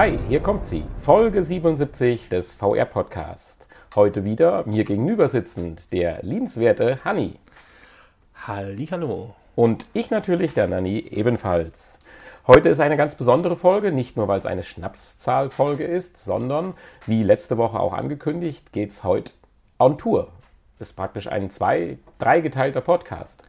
Hi, hier kommt sie, Folge 77 des VR Podcast. Heute wieder mir gegenüber sitzend der liebenswerte Hanni. Hallo. Und ich natürlich, der Nanni, ebenfalls. Heute ist eine ganz besondere Folge, nicht nur weil es eine Schnapszahlfolge ist, sondern wie letzte Woche auch angekündigt, geht es heute on Tour. Ist praktisch ein zwei, dreigeteilter Podcast.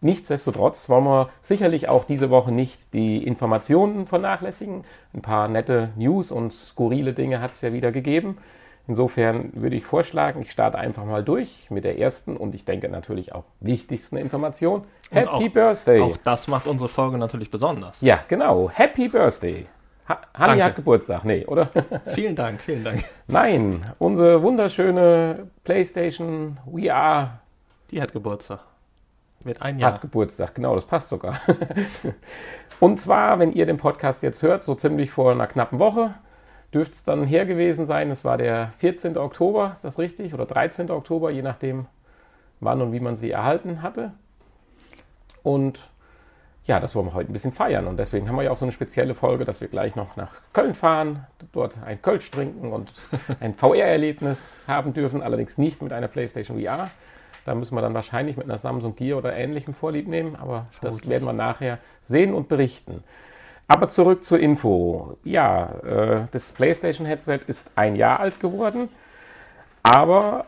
Nichtsdestotrotz wollen wir sicherlich auch diese Woche nicht die Informationen vernachlässigen. Ein paar nette News und skurrile Dinge hat es ja wieder gegeben. Insofern würde ich vorschlagen, ich starte einfach mal durch mit der ersten und ich denke natürlich auch wichtigsten Information. Und Happy auch, Birthday! Auch das macht unsere Folge natürlich besonders. Ja, genau. Happy Birthday! Ha Hanni hat Geburtstag, nee, oder? Vielen Dank, vielen Dank. Nein, unsere wunderschöne PlayStation VR Die hat Geburtstag. Wird ein Jahr. Hat Geburtstag, genau, das passt sogar. Und zwar, wenn ihr den Podcast jetzt hört, so ziemlich vor einer knappen Woche, dürfte es dann her gewesen sein. Es war der 14. Oktober, ist das richtig? Oder 13. Oktober, je nachdem, wann und wie man sie erhalten hatte. Und ja, das wollen wir heute ein bisschen feiern. Und deswegen haben wir ja auch so eine spezielle Folge, dass wir gleich noch nach Köln fahren, dort ein Kölsch trinken und ein VR-Erlebnis haben dürfen, allerdings nicht mit einer PlayStation VR. Da müssen wir dann wahrscheinlich mit einer Samsung Gear oder ähnlichem Vorlieb nehmen, aber das werden wir nachher sehen und berichten. Aber zurück zur Info. Ja, äh, das PlayStation-Headset ist ein Jahr alt geworden, aber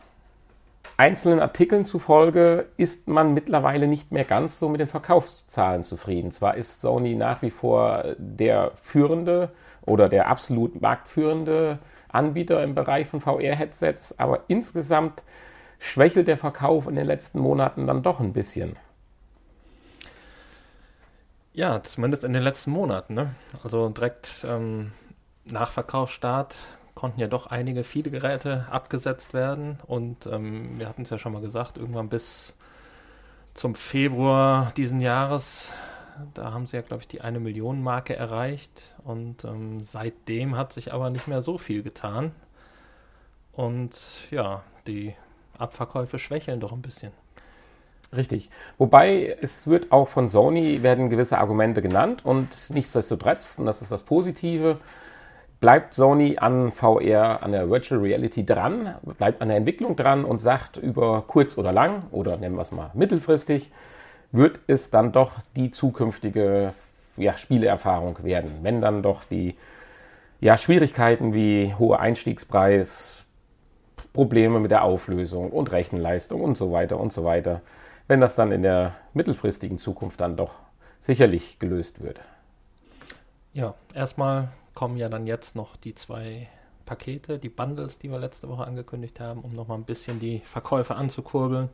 einzelnen Artikeln zufolge ist man mittlerweile nicht mehr ganz so mit den Verkaufszahlen zufrieden. Zwar ist Sony nach wie vor der führende oder der absolut marktführende Anbieter im Bereich von VR-Headsets, aber insgesamt schwächelt der Verkauf in den letzten Monaten dann doch ein bisschen. Ja, zumindest in den letzten Monaten. Ne? Also direkt ähm, nach Verkaufsstart konnten ja doch einige, viele Geräte abgesetzt werden. Und ähm, wir hatten es ja schon mal gesagt, irgendwann bis zum Februar diesen Jahres, da haben sie ja, glaube ich, die eine Million Marke erreicht. Und ähm, seitdem hat sich aber nicht mehr so viel getan. Und ja, die Abverkäufe schwächeln doch ein bisschen. Richtig. Wobei es wird auch von Sony werden gewisse Argumente genannt und nichtsdestotrotz, und das ist das Positive, bleibt Sony an VR, an der Virtual Reality dran, bleibt an der Entwicklung dran und sagt über kurz oder lang oder nennen wir es mal mittelfristig, wird es dann doch die zukünftige ja, Spieleerfahrung werden. Wenn dann doch die ja, Schwierigkeiten wie hoher Einstiegspreis, Probleme mit der Auflösung und Rechenleistung und so weiter und so weiter, wenn das dann in der mittelfristigen Zukunft dann doch sicherlich gelöst wird. Ja, erstmal kommen ja dann jetzt noch die zwei Pakete, die Bundles, die wir letzte Woche angekündigt haben, um nochmal ein bisschen die Verkäufe anzukurbeln.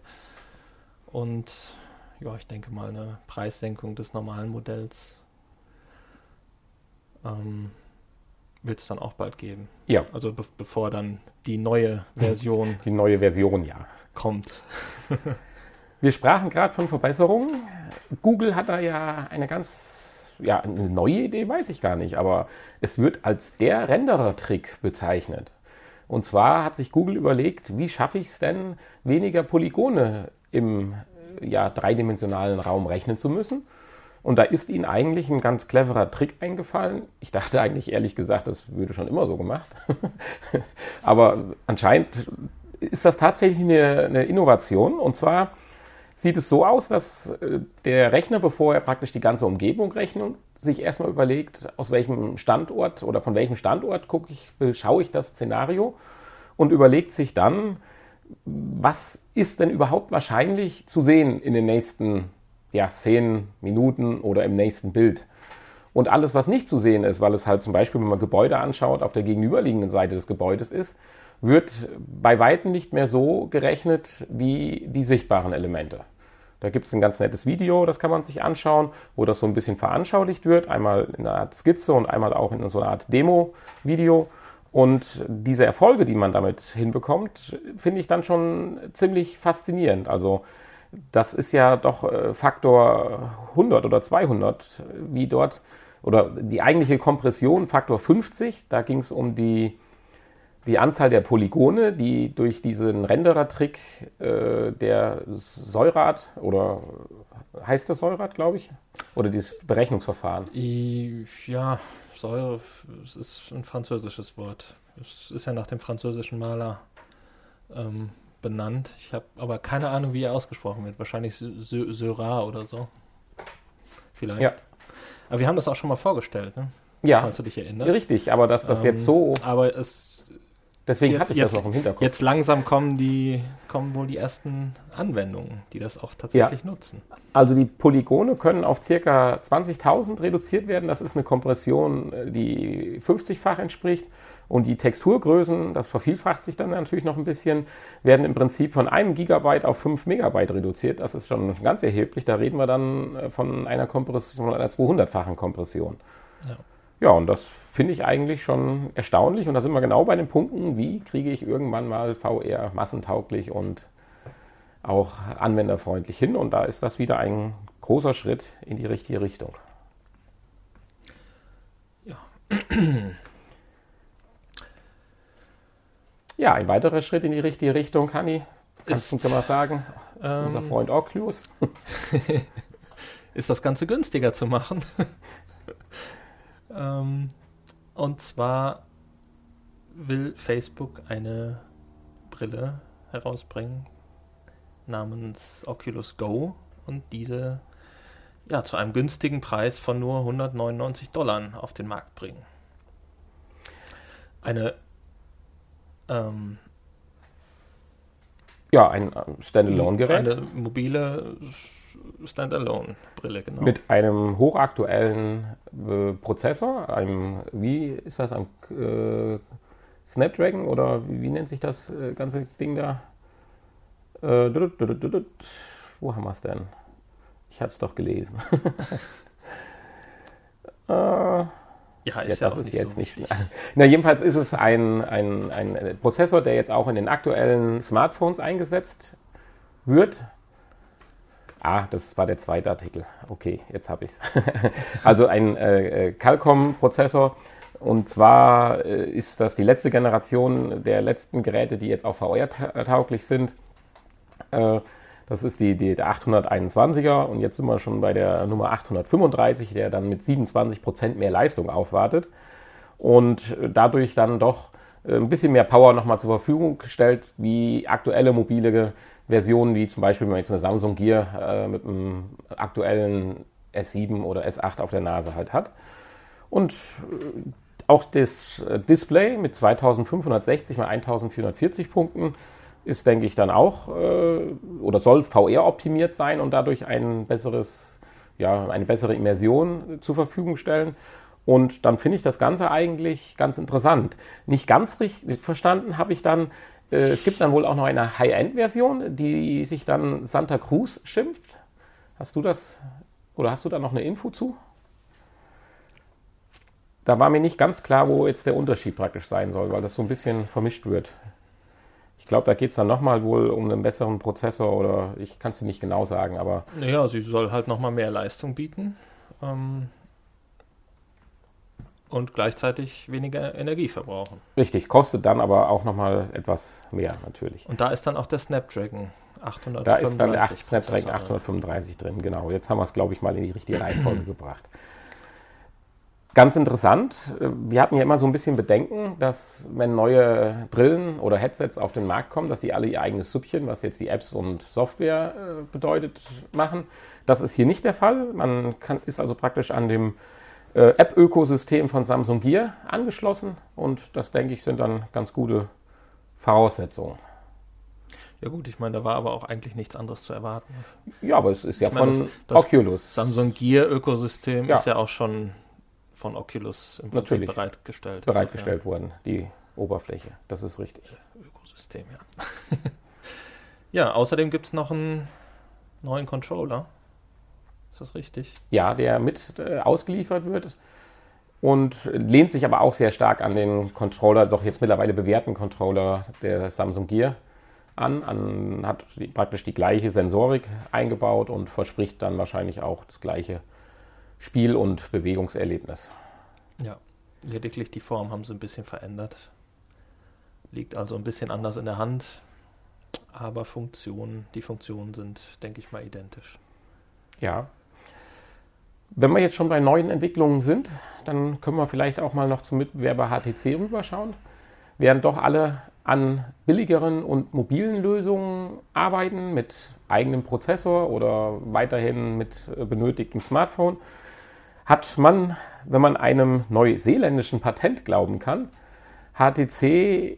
Und ja, ich denke mal eine Preissenkung des normalen Modells ähm, wird es dann auch bald geben. Ja, Also be bevor dann die neue Version die neue Version, ja. kommt. Wir sprachen gerade von Verbesserungen. Google hat da ja eine ganz, ja, eine neue Idee, weiß ich gar nicht, aber es wird als der Renderer-Trick bezeichnet. Und zwar hat sich Google überlegt, wie schaffe ich es denn, weniger Polygone im ja, dreidimensionalen Raum rechnen zu müssen. Und da ist ihnen eigentlich ein ganz cleverer Trick eingefallen. Ich dachte eigentlich ehrlich gesagt, das würde schon immer so gemacht. Aber anscheinend ist das tatsächlich eine, eine Innovation. Und zwar sieht es so aus, dass äh, der Rechner, bevor er praktisch die ganze Umgebung rechnet, sich erstmal überlegt, aus welchem Standort oder von welchem Standort gucke ich, beschaue ich das Szenario und überlegt sich dann, was ist denn überhaupt wahrscheinlich zu sehen in den nächsten ja, 10 Minuten oder im nächsten Bild. Und alles, was nicht zu sehen ist, weil es halt zum Beispiel, wenn man Gebäude anschaut, auf der gegenüberliegenden Seite des Gebäudes ist, wird bei Weitem nicht mehr so gerechnet wie die sichtbaren Elemente. Da gibt es ein ganz nettes Video, das kann man sich anschauen, wo das so ein bisschen veranschaulicht wird. Einmal in einer Art Skizze und einmal auch in so einer Art Demo-Video. Und diese Erfolge, die man damit hinbekommt, finde ich dann schon ziemlich faszinierend. Also das ist ja doch äh, Faktor 100 oder 200, wie dort, oder die eigentliche Kompression Faktor 50, da ging es um die, die Anzahl der Polygone, die durch diesen Renderer-Trick äh, der Säurat, oder heißt das Säurat, glaube ich, oder dieses Berechnungsverfahren. Ja, Säure, ist ein französisches Wort. Es ist ja nach dem französischen Maler ähm, benannt. Ich habe aber keine Ahnung, wie er ausgesprochen wird. Wahrscheinlich Syrah oder so. Vielleicht. Ja. Aber wir haben das auch schon mal vorgestellt, ne? Ja. Falls du dich erinnerst. Richtig, aber dass das ähm, jetzt so. Aber es Deswegen jetzt, hatte ich jetzt, das noch im Hinterkopf. Jetzt langsam kommen die, kommen wohl die ersten Anwendungen, die das auch tatsächlich ja. nutzen. Also die Polygone können auf ca. 20.000 reduziert werden. Das ist eine Kompression, äh, die 50-fach entspricht. Und die Texturgrößen, das vervielfacht sich dann natürlich noch ein bisschen, werden im Prinzip von einem Gigabyte auf 5 Megabyte reduziert. Das ist schon ganz erheblich. Da reden wir dann äh, von einer Kompression, einer 200-fachen Kompression. Ja. ja, und das finde ich eigentlich schon erstaunlich. Und da sind wir genau bei den Punkten, wie kriege ich irgendwann mal VR massentauglich und auch anwenderfreundlich hin. Und da ist das wieder ein großer Schritt in die richtige Richtung. Ja. Ja, ein weiterer Schritt in die richtige Richtung, Hanni. Kannst du uns mal sagen? Ähm, unser Freund Oculus. ist das Ganze günstiger zu machen. ähm, und zwar will Facebook eine Brille herausbringen namens Oculus Go und diese ja, zu einem günstigen Preis von nur 199 Dollar auf den Markt bringen. Eine ähm, ja, ein Standalone-Gerät. Eine mobile Standalone-Brille, genau. Mit einem hochaktuellen äh, Prozessor, einem, wie ist das, ein äh, Snapdragon oder wie, wie, nennt sich das äh, ganze Ding da? Äh, wo haben wir es denn? Ich hatte es doch gelesen. äh, ja, ist ja, das ist jetzt so nicht. Na, jedenfalls ist es ein, ein, ein Prozessor, der jetzt auch in den aktuellen Smartphones eingesetzt wird. Ah, das war der zweite Artikel. Okay, jetzt habe ich es. also ein äh, äh, Qualcomm-Prozessor. Und zwar äh, ist das die letzte Generation der letzten Geräte, die jetzt auch VR-tauglich sind. Äh, das ist die, die der 821er und jetzt sind wir schon bei der Nummer 835, der dann mit 27% mehr Leistung aufwartet und dadurch dann doch äh, ein bisschen mehr Power nochmal zur Verfügung stellt, wie aktuelle mobile Versionen, wie zum Beispiel, wenn man jetzt eine Samsung Gear äh, mit einem aktuellen S7 oder S8 auf der Nase halt hat. Und äh, auch das äh, Display mit 2560 x 1440 Punkten ist, denke ich, dann auch äh, oder soll VR optimiert sein und dadurch ein besseres, ja, eine bessere Immersion zur Verfügung stellen. Und dann finde ich das Ganze eigentlich ganz interessant. Nicht ganz richtig verstanden habe ich dann, äh, es gibt dann wohl auch noch eine High-End-Version, die sich dann Santa Cruz schimpft. Hast du das oder hast du da noch eine Info zu? Da war mir nicht ganz klar, wo jetzt der Unterschied praktisch sein soll, weil das so ein bisschen vermischt wird. Ich glaube, da geht es dann nochmal wohl um einen besseren Prozessor oder ich kann es dir nicht genau sagen, aber. Naja, sie soll halt nochmal mehr Leistung bieten. Ähm, und gleichzeitig weniger Energie verbrauchen. Richtig, kostet dann aber auch nochmal etwas mehr natürlich. Und da ist dann auch der Snapdragon 835. Da ist dann der 8, Snapdragon 835 drin, genau. Jetzt haben wir es, glaube ich, mal in die richtige Reihenfolge gebracht. Ganz interessant, wir hatten ja immer so ein bisschen Bedenken, dass wenn neue Brillen oder Headsets auf den Markt kommen, dass die alle ihr eigenes Süppchen, was jetzt die Apps und Software äh, bedeutet, machen. Das ist hier nicht der Fall. Man kann, ist also praktisch an dem äh, App-Ökosystem von Samsung Gear angeschlossen und das, denke ich, sind dann ganz gute Voraussetzungen. Ja gut, ich meine, da war aber auch eigentlich nichts anderes zu erwarten. Ja, aber es ist ja meine, von das, das Oculus. Samsung Gear Ökosystem ja. ist ja auch schon von Oculus im Prinzip Natürlich. bereitgestellt. Bereitgestellt ja. worden, die Oberfläche. Das ist richtig. Ökosystem, ja. ja, außerdem gibt es noch einen neuen Controller. Ist das richtig? Ja, der mit äh, ausgeliefert wird und lehnt sich aber auch sehr stark an den Controller, doch jetzt mittlerweile bewährten Controller der Samsung Gear an, an hat die, praktisch die gleiche Sensorik eingebaut und verspricht dann wahrscheinlich auch das gleiche Spiel- und Bewegungserlebnis. Ja, lediglich die Form haben sie ein bisschen verändert. Liegt also ein bisschen anders in der Hand, aber Funktionen, die Funktionen sind, denke ich mal, identisch. Ja, wenn wir jetzt schon bei neuen Entwicklungen sind, dann können wir vielleicht auch mal noch zum Mitbewerber HTC rüberschauen. Während doch alle an billigeren und mobilen Lösungen arbeiten mit eigenem Prozessor oder weiterhin mit äh, benötigtem Smartphone, hat man, wenn man einem neuseeländischen Patent glauben kann, HTC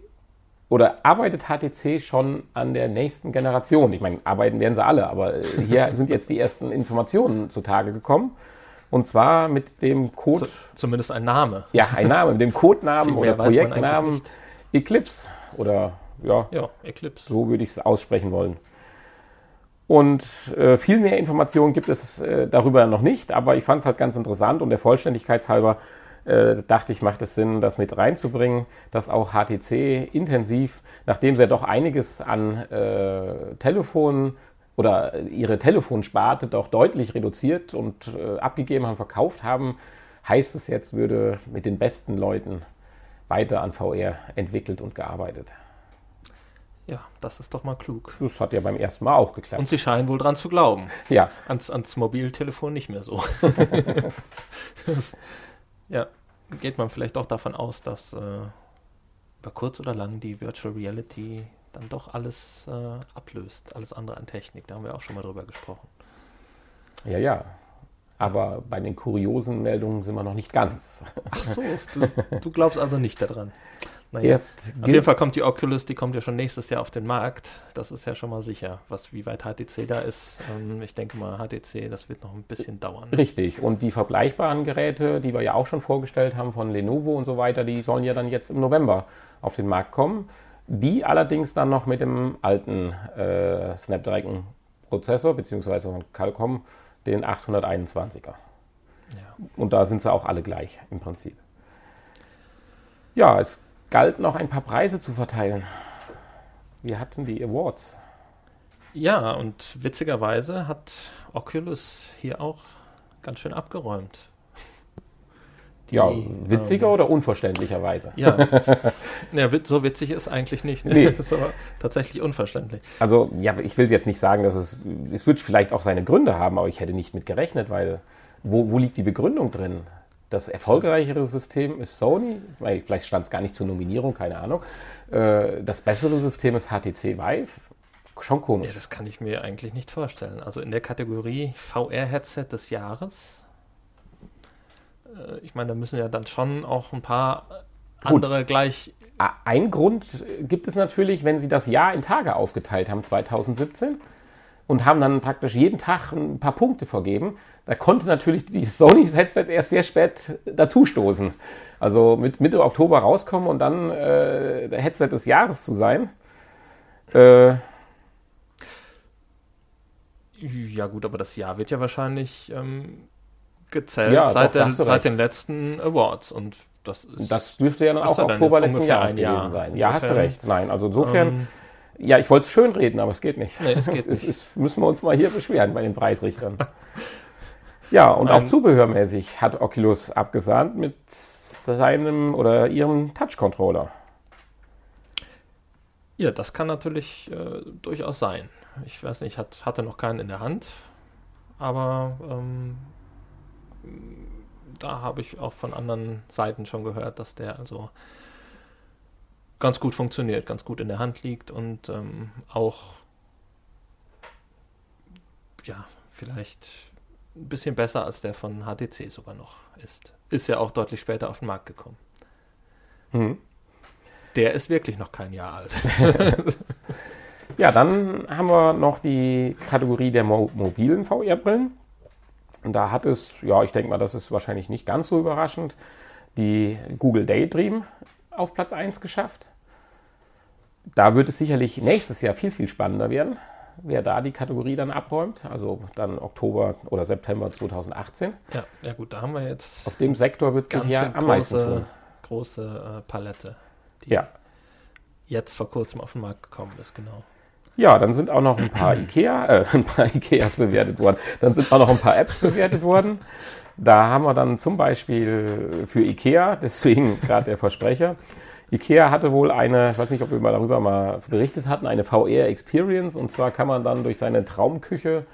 oder arbeitet HTC schon an der nächsten Generation? Ich meine, arbeiten werden sie alle, aber äh, hier sind jetzt die ersten Informationen zutage gekommen. Und zwar mit dem Code. Z zumindest ein Name. Ja, ein Name, mit dem Codenamen oder Projektnamen Eclipse oder ja, ja Eclipse. So würde ich es aussprechen wollen. Und äh, viel mehr Informationen gibt es äh, darüber noch nicht, aber ich fand es halt ganz interessant und der Vollständigkeit halber äh, dachte ich, macht es Sinn, das mit reinzubringen, dass auch HTC intensiv, nachdem sie ja doch einiges an äh, Telefonen oder ihre Telefonsparte doch deutlich reduziert und äh, abgegeben haben, verkauft haben, heißt es jetzt, würde mit den besten Leuten weiter an VR entwickelt und gearbeitet. Ja, das ist doch mal klug. Das hat ja beim ersten Mal auch geklappt. Und Sie scheinen wohl dran zu glauben. Ja. Ans, ans Mobiltelefon nicht mehr so. das, ja, geht man vielleicht doch davon aus, dass äh, über kurz oder lang die Virtual Reality dann doch alles äh, ablöst, alles andere an Technik. Da haben wir auch schon mal drüber gesprochen. Ja, ja. Aber bei den kuriosen Meldungen sind wir noch nicht ganz. Ach so, du, du glaubst also nicht daran. Naja, Erst auf jeden Fall kommt die Oculus, die kommt ja schon nächstes Jahr auf den Markt. Das ist ja schon mal sicher. Was, wie weit HTC da ist, ähm, ich denke mal, HTC, das wird noch ein bisschen dauern. Richtig. Und die vergleichbaren Geräte, die wir ja auch schon vorgestellt haben von Lenovo und so weiter, die sollen ja dann jetzt im November auf den Markt kommen. Die allerdings dann noch mit dem alten äh, Snapdragon-Prozessor, beziehungsweise von Qualcomm, den 821er. Ja. Und da sind sie auch alle gleich im Prinzip. Ja, es galt noch ein paar Preise zu verteilen. Wir hatten die Awards. Ja, und witzigerweise hat Oculus hier auch ganz schön abgeräumt. Die, ja, witziger ähm, oder unverständlicherweise? Ja, ja, so witzig ist eigentlich nicht. Ne? Nee. Das ist aber tatsächlich unverständlich. Also, ja, ich will jetzt nicht sagen, dass es, es wird vielleicht auch seine Gründe haben, aber ich hätte nicht mit gerechnet, weil wo, wo liegt die Begründung drin? Das erfolgreichere System ist Sony, vielleicht stand es gar nicht zur Nominierung, keine Ahnung. Äh, das bessere System ist HTC Vive. Schon komisch. Ja, das kann ich mir eigentlich nicht vorstellen. Also in der Kategorie VR-Headset des Jahres, äh, ich meine, da müssen ja dann schon auch ein paar andere Gut. gleich. Ein Grund gibt es natürlich, wenn sie das Jahr in Tage aufgeteilt haben, 2017 und haben dann praktisch jeden Tag ein paar Punkte vergeben. Da konnte natürlich die Sony-Headset erst sehr spät dazustoßen. Also mit Mitte Oktober rauskommen und dann äh, der Headset des Jahres zu sein. Äh, ja gut, aber das Jahr wird ja wahrscheinlich ähm, gezählt ja, seit, doch, den, seit den letzten Awards. Und das, ist, das dürfte ja dann auch Oktober letzten Jahres gewesen Jahr. sein. Insofern, ja, hast du recht. Nein, also insofern... Ähm, ja, ich wollte es schön reden, aber es geht nicht. Nee, es geht nicht. Es, es, müssen wir uns mal hier beschweren bei den Preisrichtern. ja, und auch zubehörmäßig hat Oculus abgesahnt mit seinem oder ihrem Touch-Controller. Ja, das kann natürlich äh, durchaus sein. Ich weiß nicht, ich hat, hatte noch keinen in der Hand, aber ähm, da habe ich auch von anderen Seiten schon gehört, dass der also ganz gut funktioniert, ganz gut in der Hand liegt und ähm, auch ja, vielleicht ein bisschen besser als der von HTC sogar noch ist. Ist ja auch deutlich später auf den Markt gekommen. Mhm. Der ist wirklich noch kein Jahr alt. ja, dann haben wir noch die Kategorie der Mo mobilen VR-Brillen. Und da hat es, ja, ich denke mal, das ist wahrscheinlich nicht ganz so überraschend, die Google Daydream auf Platz 1 geschafft. Da wird es sicherlich nächstes Jahr viel, viel spannender werden, wer da die Kategorie dann abräumt. Also dann Oktober oder September 2018. Ja, ja gut, da haben wir jetzt. Auf dem Sektor wird sich ja am meisten tun. Große äh, Palette, die ja. jetzt vor kurzem auf den Markt gekommen ist, genau. Ja, dann sind auch noch ein paar Ikea, äh, ein paar Ikeas bewertet worden. Dann sind auch noch ein paar Apps bewertet worden. Da haben wir dann zum Beispiel für Ikea, deswegen gerade der Versprecher, Ikea hatte wohl eine, ich weiß nicht, ob wir mal darüber mal berichtet hatten, eine VR-Experience. Und zwar kann man dann durch seine Traumküche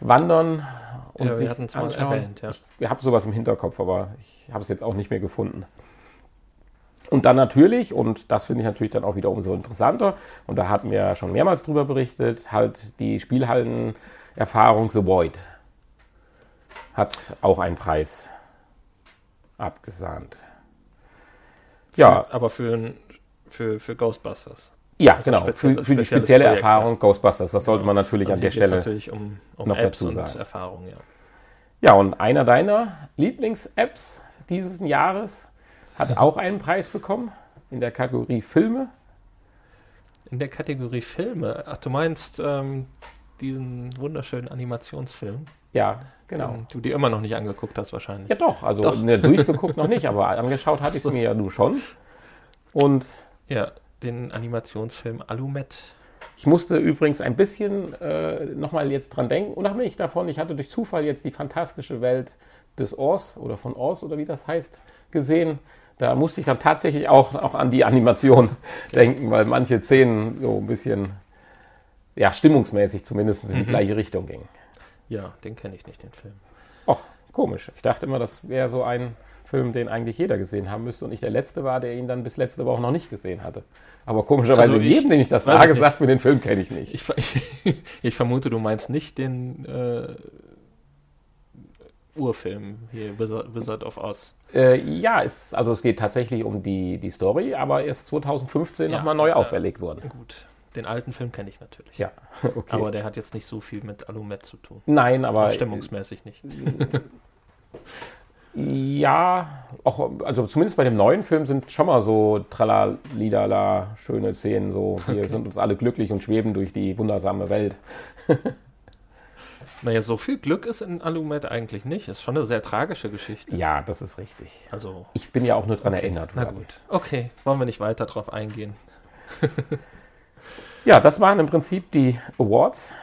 wandern und Ja, wir sich anschauen. erwähnt, ja. Ich habe sowas im Hinterkopf, aber ich habe es jetzt auch nicht mehr gefunden. Und dann natürlich, und das finde ich natürlich dann auch wieder umso interessanter, und da hatten wir ja schon mehrmals drüber berichtet, halt die Spielhallen-Erfahrung The Void hat auch einen Preis abgesahnt. Ja, Für, aber für, ein- für, für Ghostbusters. ja, Also genau. spezielles- Für, für die spezielle Projekt, Erfahrung Ghostbusters, das sollte Genau. man natürlich Also an der Stelle. natürlich um, um noch Apps dazu sagen. Erfahrungen, ja. Ja, und einer deiner Lieblings-Apps dieses Jahres hat auch einen Preis bekommen in der Kategorie Filme. In der Kategorie Filme, ach, du meinst ähm, diesen wunderschönen Animationsfilm, Ja, genau. den du dir immer noch nicht angeguckt hast wahrscheinlich. Ja, doch. Also Doch. Ne, durchgeguckt noch nicht, aber angeschaut hatte ich mir ja du schon. Und Ja, den Animationsfilm Alumet. ich musste übrigens ein bisschen äh, nochmal jetzt dran denken, unabhängig davon, ich hatte durch Zufall jetzt die fantastische Welt des Oz oder von Oz oder wie das heißt, gesehen. Da musste ich dann tatsächlich auch, auch an die Animation denken, weil manche Szenen so ein bisschen, ja, stimmungsmäßig zumindest in die gleiche Richtung gingen. Ja, den kenne ich nicht, den Film. Och, komisch. Ich dachte immer, das wäre so ein Film, den eigentlich jeder gesehen haben müsste und ich der Letzte war, der ihn dann bis letzte Woche noch nicht gesehen hatte. Aber komischerweise Also ich- jedem, den ich das sage, ich sagt mir, den Film kenne ich nicht. Ich, ver- ich vermute, du meinst nicht den äh, Urfilm hier, Wizard, Wizard of Oz. Äh, ja, es, also es geht tatsächlich um die, die Story, aber erst 2015 Ja, nochmal neu ja. auferlegt worden. Gut, den alten Film kenne ich natürlich. Ja, okay. Aber der hat jetzt nicht so viel mit Alumet zu tun. Nein, aber Stimmungsmäßig nicht. ja, auch, also zumindest bei dem neuen Film sind schon mal so tralalidala schöne Szenen, so wir sind uns alle glücklich und schweben durch die wundersame Welt. Naja, so viel Glück ist in Alumet eigentlich nicht. Ist schon eine sehr tragische Geschichte. Ja, das ist richtig. Also, Ich bin ja auch nur dran erinnert na gut. Okay, wollen wir nicht weiter drauf eingehen. Ja, das waren im Prinzip die Awards.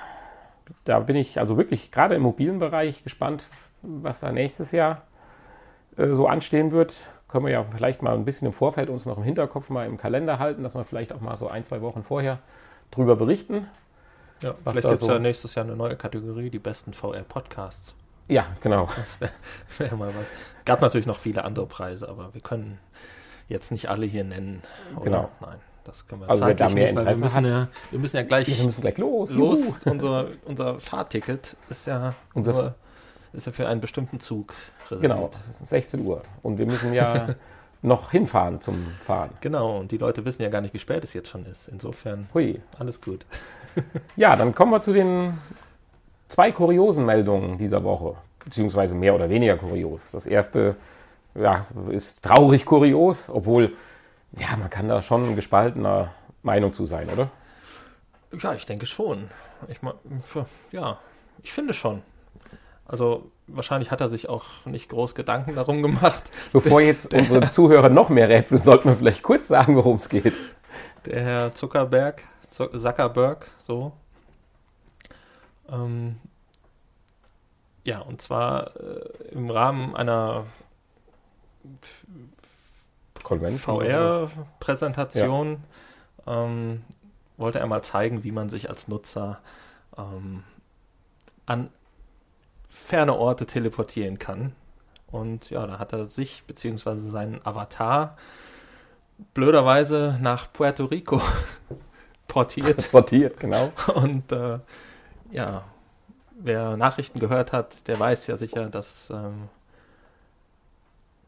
Da bin ich also wirklich gerade im mobilen Bereich gespannt, was da nächstes Jahr äh, so anstehen wird. Können wir ja vielleicht mal ein bisschen im Vorfeld uns noch im Hinterkopf mal im Kalender halten, dass wir vielleicht auch mal so ein, zwei Wochen vorher drüber berichten. Ja, vielleicht gibt es so- ja nächstes Jahr eine neue Kategorie, die besten VR-Podcasts. Ja, genau. Das wäre wär mal was. Gab natürlich noch viele andere Preise, aber wir können jetzt nicht alle hier nennen. Oder? Genau. Nein, das können wir Also zeitlich mehr nicht, weil wir müssen, ja, wir müssen ja gleich Wir müssen gleich los. los. Unser, unser Fahrticket ist ja, Unser- nur, ist ja für einen bestimmten Zug Genau, reserviert. es ist 16 Uhr. Und wir müssen ja noch hinfahren zum Fahren. Genau, und die Leute wissen ja gar nicht, wie spät es jetzt schon ist. Insofern Hui. alles gut. Ja, dann kommen wir zu den zwei kuriosen Meldungen dieser Woche, beziehungsweise mehr oder weniger kurios. Das erste ja, ist traurig kurios, obwohl, ja, man kann da schon gespaltener Meinung zu sein, oder? Ja, ich denke schon. Ich mein, ja, ich finde schon. Also wahrscheinlich hat er sich auch nicht groß Gedanken darum gemacht. Bevor jetzt unsere Zuhörer noch mehr rätseln, sollten wir vielleicht kurz sagen, worum es geht. Der Herr Zuckerberg, Zu- Zuckerberg, so. Ähm, ja, und zwar äh, im Rahmen einer VR-Präsentation ähm, wollte er mal zeigen, wie man sich als Nutzer ähm, an ferne Orte teleportieren kann. Und ja, da hat er sich bzw. seinen Avatar blöderweise nach Puerto Rico portiert. Transportiert, genau. Und äh, ja, wer Nachrichten gehört hat, der weiß ja sicher, dass ähm,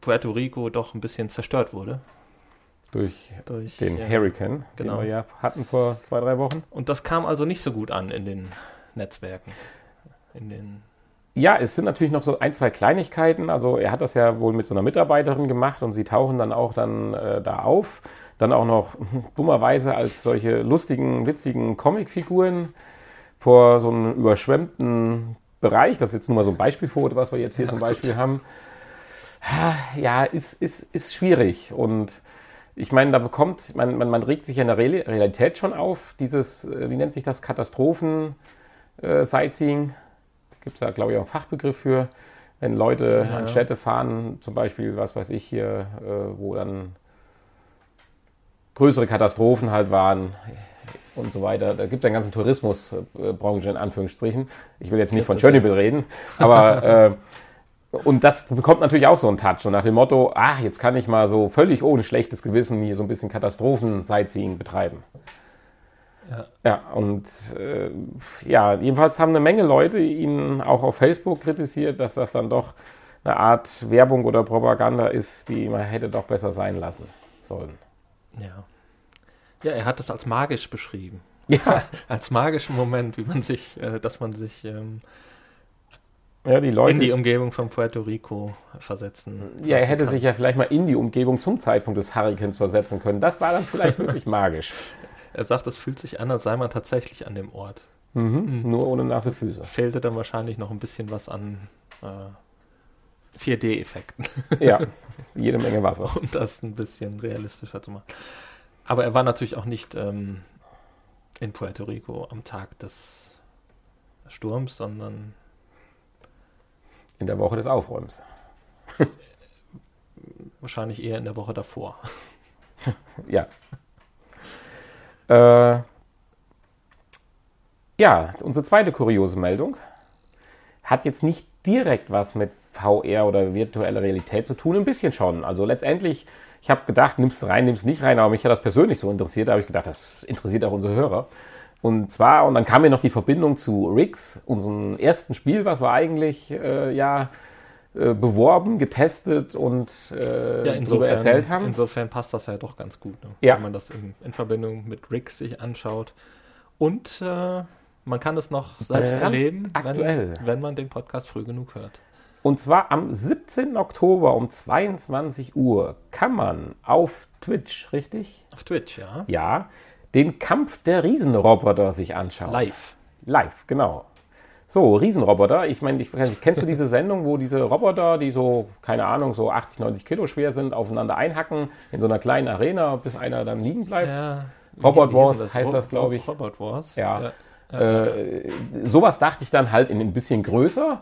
Puerto Rico doch ein bisschen zerstört wurde. Durch Durch, den ja. Hurricane, genau. den wir ja hatten vor zwei, drei Wochen. Und das kam also nicht so gut an in den Netzwerken. In den Ja, es sind natürlich noch so ein, zwei Kleinigkeiten. Also er hat das ja wohl mit so einer Mitarbeiterin gemacht und sie tauchen dann auch dann äh, da auf. Dann auch noch dummerweise als solche lustigen, witzigen Comicfiguren vor so einem überschwemmten Bereich. Das ist jetzt nur mal so ein Beispielfoto, was wir jetzt hier Ja, zum gut. Beispiel haben. Ja, ist, ist, ist schwierig. Und ich meine, da bekommt, man, man, man regt sich ja in der Real- Realität schon auf, dieses, äh, wie nennt sich das, Katastrophen-Sightseeing. Gibt es da, glaube ich, auch einen Fachbegriff für, wenn Leute Ja, an. Städte fahren, zum Beispiel, was weiß ich hier, äh, wo dann größere Katastrophen halt waren und so weiter. Da gibt es einen ganzen Tourismusbranche in Anführungsstrichen. Ich will jetzt nicht von Tschernobyl reden, aber äh, und das bekommt natürlich auch so einen Touch. So nach dem Motto, ach, jetzt kann ich mal so völlig ohne schlechtes Gewissen hier so ein bisschen Katastrophen-Sightseeing betreiben. Ja. Ja, und äh, ja, jedenfalls haben eine Menge Leute ihn auch auf Facebook kritisiert, dass das dann doch eine Art Werbung oder Propaganda ist, die man hätte doch besser sein lassen sollen. Ja. Ja, er hat das als magisch beschrieben. Ja, Als magischen Moment, wie man sich, äh, dass man sich ähm, ja die in Leute. die Umgebung von Puerto Rico versetzen. ja, er hätte kann. sich ja vielleicht mal in die Umgebung zum Zeitpunkt des Hurrikans versetzen können. Das war dann vielleicht wirklich magisch. Er sagt, es fühlt sich an, als sei man tatsächlich an dem Ort. Mhm. Nur ohne nasse Füße. Fehlte dann wahrscheinlich noch ein bisschen was an äh, 4D-Effekten, Ja, jede Menge Wasser. um das ein bisschen realistischer zu machen. Aber er war natürlich auch nicht ähm, in Puerto Rico am Tag des Sturms, sondern In der Woche des Aufräumens. wahrscheinlich eher in der Woche davor. Ja. Äh, ja, unsere zweite kuriose Meldung hat jetzt nicht direkt was mit VR oder virtueller Realität zu tun, ein bisschen schon. Also letztendlich, ich habe gedacht, nimmst rein, nimmst nicht rein, aber mich hat das persönlich so interessiert, da habe ich gedacht, das interessiert auch unsere Hörer. Und zwar, und dann kam mir noch die Verbindung zu Riggs, unserem ersten Spiel, was wir eigentlich äh, ja äh, beworben, getestet und äh, Ja, insofern, erzählt haben. insofern passt das ja doch ganz gut, ne? Ja. wenn man das in, in Verbindung mit Rick sich anschaut. Und äh, man kann es noch selbst Brand erleben, aktuell. wenn, wenn man den Podcast früh genug hört. Und zwar am 17. Oktober um 22 Uhr kann man auf Twitch, richtig? Auf Twitch, ja. Ja, den Kampf der Riesenroboter sich anschauen. Live. Live, genau. So, Riesenroboter. Ich meine, ich, kennst du diese Sendung, wo diese Roboter, die so, keine Ahnung, so 80, 90 Kilo schwer sind, aufeinander einhacken in so einer kleinen Arena, bis einer dann liegen bleibt? Ja. Robot Wars hieß heißt das, glaub ich. Robot Wars. Ja. ja. Äh, sowas dachte ich dann halt in ein bisschen größer.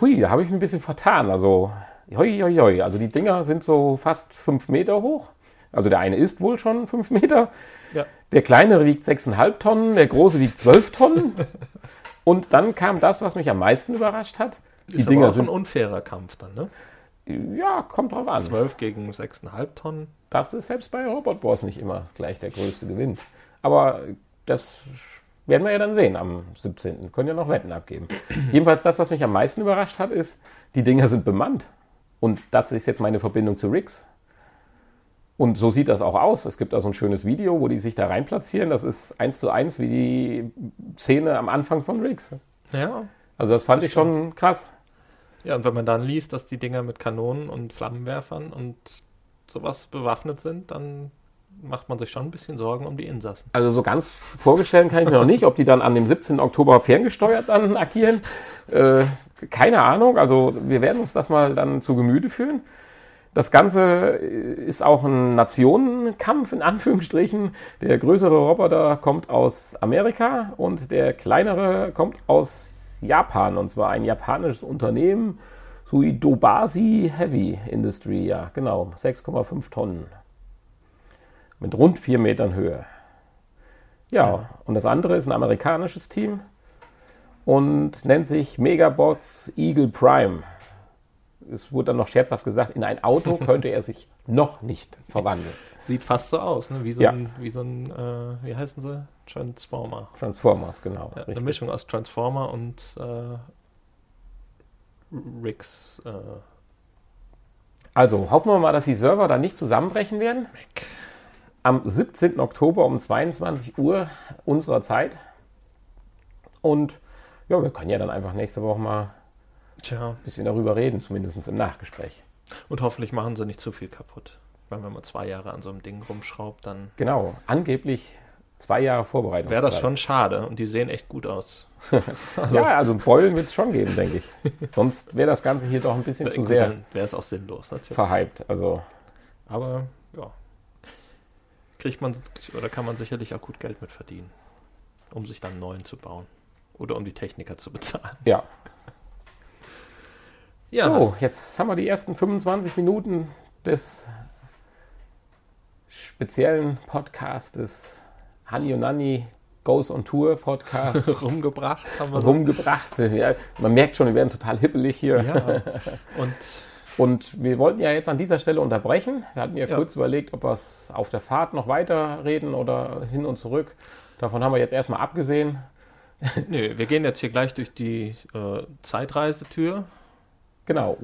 Hui, da habe ich mich ein bisschen vertan. Also, hoi, hoi, hoi. Also die Dinger sind so fast fünf Meter hoch. Also der eine ist wohl schon fünf Meter. Ja. Der kleinere wiegt 6,5 Tonnen, der große wiegt 12 Tonnen. Und dann kam das, was mich am meisten überrascht hat. Die Ist Dinger aber auch ein sind, unfairer Kampf dann, ne? ja, kommt drauf an. 12 gegen 6,5 Tonnen. Das ist selbst bei Robot Wars nicht immer gleich der größte Gewinn. Aber das werden wir ja dann sehen am 17. Können ja noch Wetten abgeben. Jedenfalls das, was mich am meisten überrascht hat, ist, die Dinger sind bemannt. Und das ist jetzt meine Verbindung zu Riggs. Und so sieht das auch aus. Es gibt da so ein schönes Video, wo die sich da reinplatzieren. Das ist eins zu eins wie die Szene am Anfang von Riggs. Ja. Also das fand Das ich schon krass. Ja, und wenn man dann liest, dass die Dinger mit Kanonen und Flammenwerfern und sowas bewaffnet sind, dann macht man sich schon ein bisschen Sorgen um die Insassen. Also so ganz vorgestellt kann ich mir noch nicht, ob die dann an dem 17. Oktober ferngesteuert dann agieren. Äh, keine Ahnung. Also wir werden uns das mal dann zu Gemüte führen. Das Ganze ist auch ein Nationenkampf in Anführungsstrichen. Der größere Roboter kommt aus Amerika und der kleinere kommt aus Japan. Und zwar ein japanisches Unternehmen, Suidobasi Heavy Industry. Ja, genau. 6,5 Tonnen. Mit rund 4 Metern Höhe. Ja, und das andere ist ein amerikanisches Team und nennt sich Megabots Eagle Prime. Es wurde dann noch scherzhaft gesagt, in ein Auto könnte er sich noch nicht verwandeln. Sieht fast so aus, ne? Wie so Ja. ein, wie so ein, äh, wie heißen sie? Transformer. Transformers, genau. Ja, eine. Mischung aus Transformer und äh, Ricks äh, Also hoffen wir mal, dass die Server dann nicht zusammenbrechen werden. Am 17. Oktober um 22 Uhr unserer Zeit. Und ja, wir können ja dann einfach nächste Woche mal ein Tja, bisschen darüber reden, zumindest im Nachgespräch. und hoffentlich machen sie nicht zu viel kaputt. Weil wenn man zwei Jahre an so einem Ding rumschraubt, dann Genau, angeblich zwei Jahre Vorbereitung. wäre das schon schade. Und die sehen echt gut aus. Ja, also Beulen wird es schon geben, denke ich. Sonst wäre das Ganze hier doch ein bisschen zu sehr dann wäre es auch sinnlos natürlich. verhypt. Also Aber ja, kriegt man oder kann man sicherlich auch gut Geld mit verdienen, um sich dann einen neuen zu bauen oder um die Techniker zu bezahlen. ja. Ja, So, jetzt haben wir die ersten 25 Minuten des speziellen Podcastes Hani und Nanni Goes on Tour Podcast rumgebracht. Haben wir so. rumgebracht. Ja, man merkt schon, wir werden total hippelig hier. Ja. Und Und wir wollten ja jetzt an dieser Stelle unterbrechen. Wir hatten ja, Ja. kurz überlegt, ob wir es auf der Fahrt noch weiterreden oder hin und zurück. Davon haben wir jetzt erstmal abgesehen. nö, wir gehen jetzt hier gleich durch die äh, Zeitreisetür, Genau,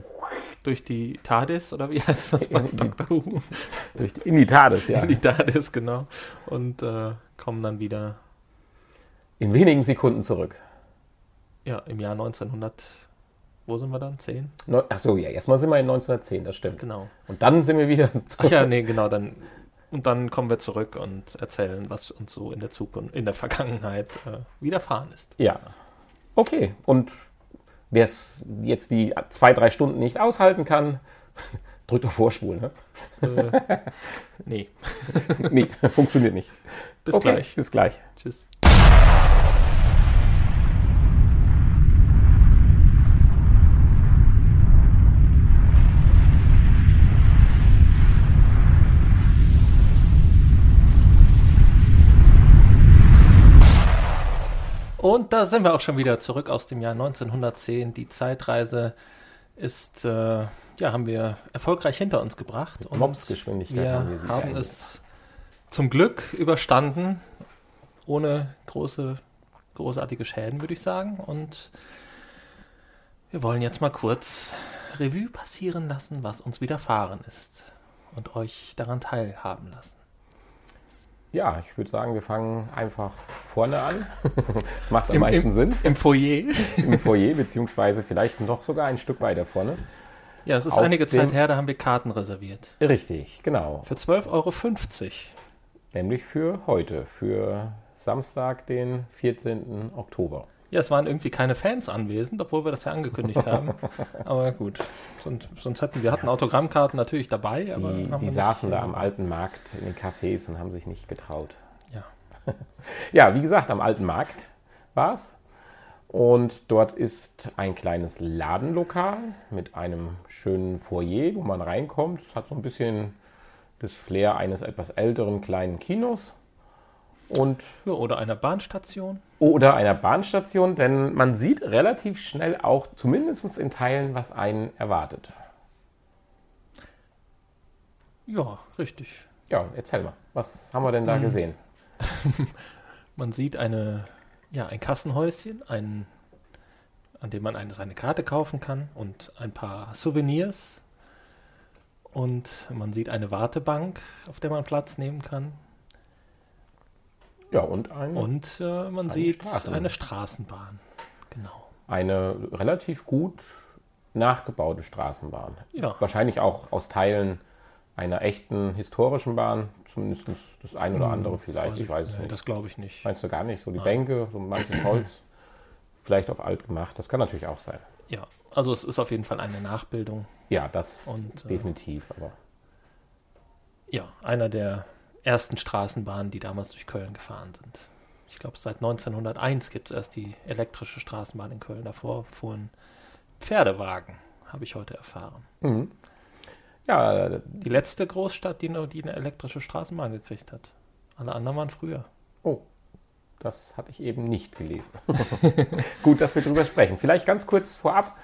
durch die TARDIS, oder wie heißt das bei In die- Dr. Who? durch die, in die TARDIS, ja. Die TARDIS, genau. Und äh, kommen dann wieder In wenigen Sekunden zurück. ja, im Jahr 1900. Wo sind wir dann? 10? Neu- Ach so, ja, erstmal sind wir in 1910, das stimmt. Genau. Und dann sind wir wieder Ach ja, nee, genau, dann und dann kommen wir zurück und erzählen, was uns so in der Zukunft, in der Vergangenheit äh, widerfahren ist. Ja. Okay. Und wer es jetzt die zwei, drei Stunden nicht aushalten kann, drückt auf Vorspulen. Ne? Äh, nee, Nee, funktioniert nicht. bis okay, gleich. Bis gleich. Tschüss. Und da sind wir auch schon wieder zurück aus dem Jahr 1910. Die Zeitreise ist, äh, ja, haben wir erfolgreich hinter uns gebracht. Und Mopsgeschwindigkeit wir haben wir haben es zum Glück überstanden, ohne große, großartige Schäden, würde ich sagen. Und wir wollen jetzt mal kurz Revue passieren lassen, was uns widerfahren ist. Und euch daran teilhaben lassen. Ja, ich würde sagen, wir fangen einfach vorne an. das macht am Im- meisten Sinn. Im Foyer. Im Foyer, beziehungsweise vielleicht noch sogar ein Stück weiter vorne. Ja, es ist Auf einige Zeit her, da haben wir Karten reserviert. Richtig, genau. Für 12,50 Euro. Nämlich für heute, für Samstag, den 14. Oktober. Ja, es waren irgendwie keine Fans anwesend, obwohl wir das ja angekündigt haben. Aber gut, sonst, sonst hätten wir hatten Autogrammkarten natürlich dabei, aber Die, die saßen da am alten Markt in den Cafés und haben sich nicht getraut. Ja. Ja, wie gesagt, am alten Markt war es. Und dort ist ein kleines Ladenlokal mit einem schönen Foyer, wo man reinkommt. Es hat so ein bisschen das Flair eines etwas älteren kleinen Kinos. Und Ja, oder einer Bahnstation. oder einer Bahnstation, denn man sieht relativ schnell auch, zumindest in Teilen, was einen erwartet. Ja, richtig. Ja, erzähl mal, was haben wir denn da Ähm, gesehen? Man sieht eine, ja, ein Kassenhäuschen, ein, an dem man eine, seine Karte kaufen kann und ein paar Souvenirs. Und man sieht eine Wartebank, auf der man Platz nehmen kann. Ja, und ein, Und äh, man Eine sieht Straßen- eine Straßenbahn. Genau. eine relativ gut nachgebaute Straßenbahn. Ja. Wahrscheinlich auch aus Teilen einer echten historischen Bahn, zumindest das ein oder andere vielleicht, ich weiß es nee, nicht. Das glaube ich nicht. Meinst du gar nicht? So die Nein. Bänke, so manches Holz, vielleicht auf alt gemacht, das kann natürlich auch sein. Ja, also es ist auf jeden Fall eine Nachbildung. Ja, das Und, äh, definitiv, aber Ja, einer der ersten Straßenbahnen, die damals durch Köln gefahren sind. Ich glaube, seit 1901 gibt es erst die elektrische Straßenbahn in Köln. Davor fuhren Pferdewagen, habe ich heute erfahren. mhm. ja, Die letzte Großstadt, die, die eine elektrische Straßenbahn gekriegt hat. Alle anderen waren früher. Oh, das hatte ich eben nicht gelesen. Gut, dass wir drüber sprechen. Vielleicht ganz kurz vorab,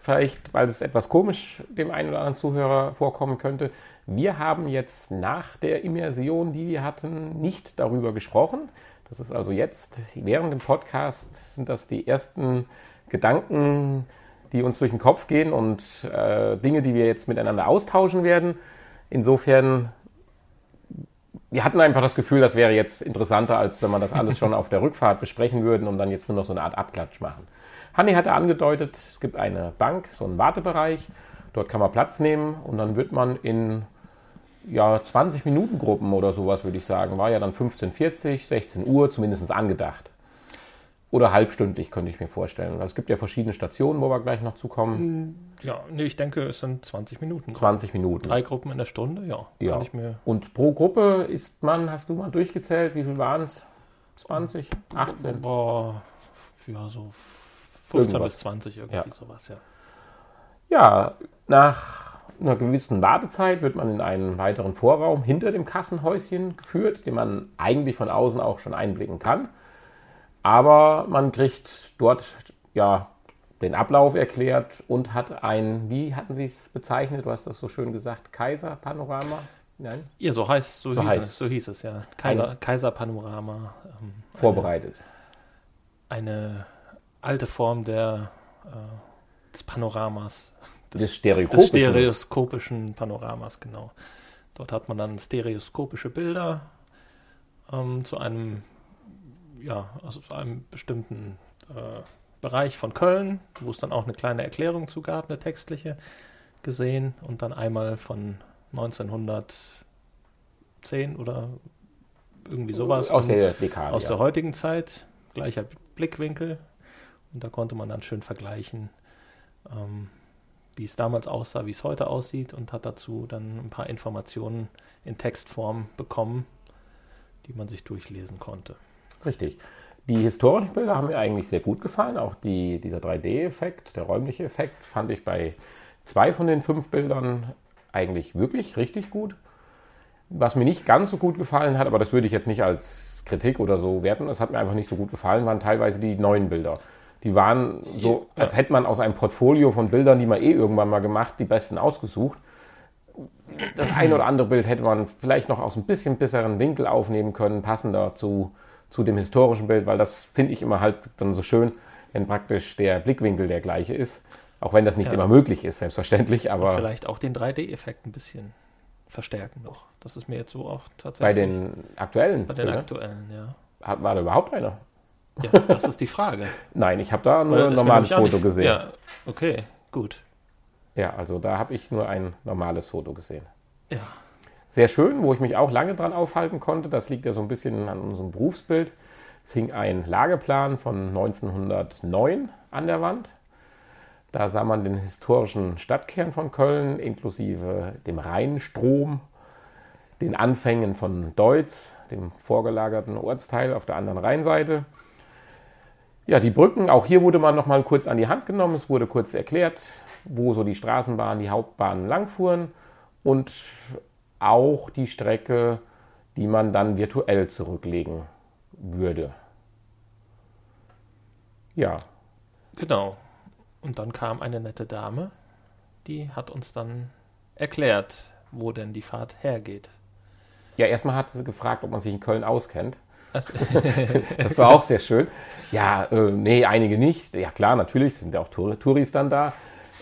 vielleicht, weil es etwas komisch dem einen oder anderen Zuhörer vorkommen könnte. Wir haben jetzt nach der Immersion, die wir hatten, nicht darüber gesprochen. Das ist also jetzt, während dem Podcast, sind das die ersten Gedanken, die uns durch den Kopf gehen und äh, Dinge, die wir jetzt miteinander austauschen werden. Insofern wir hatten einfach das Gefühl, das wäre jetzt interessanter, als wenn man das alles schon auf der Rückfahrt besprechen würden und dann jetzt nur noch so eine Art Abklatsch machen. Hanni hatte angedeutet, es gibt eine Bank, so einen Wartebereich. Dort kann man Platz nehmen und dann wird man in ja, 20 Minuten Gruppen oder sowas, würde ich sagen. War ja dann 15.40, 16 Uhr zumindest angedacht. Oder halbstündlich, könnte ich mir vorstellen. Also es gibt ja verschiedene Stationen, wo wir gleich noch zukommen. Ja, nee, ich denke, es sind 20 Minuten. 20 Minuten. Drei Gruppen in der Stunde, ja. Ja. Kann ich mir. Und pro Gruppe ist man, hast du mal durchgezählt, wie viel waren es? 20? 18? Boah, ja, so 15 Irgendwas. bis 20, irgendwie Ja. sowas, ja. Ja, nach einer gewissen Wartezeit wird man in einen weiteren Vorraum hinter dem Kassenhäuschen geführt, den man eigentlich von außen auch schon einblicken kann. Aber man kriegt dort ja den Ablauf erklärt und hat ein, wie hatten Sie es bezeichnet? Du hast das so schön gesagt, Kaiser-Panorama? Nein? Ja, so heißt so, so, hieß, heißt. Es, so hieß es, ja. Kaiser, Kaiser-Panorama. Ähm, vorbereitet. Eine, eine, alte Form der, äh, des Panoramas. Des, des, stereoskopischen. des stereoskopischen Panoramas, genau. Dort hat man dann stereoskopische Bilder ähm, zu einem, ja, zu einem bestimmten äh, Bereich von Köln, wo es dann auch eine kleine Erklärung zu gab, eine textliche, gesehen und dann einmal von 1910 oder irgendwie sowas. Aus der Dekade. Aus der heutigen Zeit, gleicher Blickwinkel. Und da konnte man dann schön vergleichen, ähm, wie es damals aussah, wie es heute aussieht und hat dazu dann ein paar Informationen in Textform bekommen, die man sich durchlesen konnte. Richtig. Die historischen Bilder haben mir eigentlich sehr gut gefallen. Auch die, dieser 3D-Effekt, der räumliche Effekt, fand ich bei zwei von den fünf Bildern eigentlich wirklich richtig gut. Was mir nicht ganz so gut gefallen hat, aber das würde ich jetzt nicht als Kritik oder so werten, das hat mir einfach nicht so gut gefallen, waren teilweise die neuen Bilder. Die waren so, als hätte man aus einem Portfolio von Bildern, die man eh irgendwann mal gemacht, die besten ausgesucht. Das ein oder andere Bild hätte man vielleicht noch aus ein bisschen besseren Winkel aufnehmen können, passender zu, zu dem historischen Bild, weil das finde ich immer halt dann so schön, wenn praktisch der Blickwinkel der gleiche ist. Auch wenn das nicht ja. immer möglich ist, selbstverständlich. Aber Und vielleicht auch den 3D-Effekt ein bisschen verstärken noch. Das ist mir jetzt so auch tatsächlich. Bei den aktuellen? Bei den oder? aktuellen, ja. War da überhaupt einer? Ja, das ist die Frage. Nein, ich habe da nur ein normales Foto nicht, gesehen. Ja, okay, gut. Ja, also da habe ich nur ein normales Foto gesehen. Ja. Sehr schön, wo ich mich auch lange dran aufhalten konnte. Das liegt ja so ein bisschen an unserem Berufsbild. Es hing ein Lageplan von 1909 an der Wand. Da sah man den historischen Stadtkern von Köln inklusive dem Rheinstrom, den Anfängen von Deutz, dem vorgelagerten Ortsteil auf der anderen Rheinseite. Ja, die Brücken, auch hier wurde man noch mal kurz an die Hand genommen. Es wurde kurz erklärt, wo so die Straßenbahnen, die Hauptbahnen langfuhren und auch die Strecke, die man dann virtuell zurücklegen würde. Ja. Genau. Und dann kam eine nette Dame, die hat uns dann erklärt, wo denn die Fahrt hergeht. Ja, erstmal hat sie gefragt, ob man sich in Köln auskennt. Das war auch sehr schön. Ja, äh, nee, einige nicht. Ja, klar, natürlich sind ja auch Tour Touris dann da.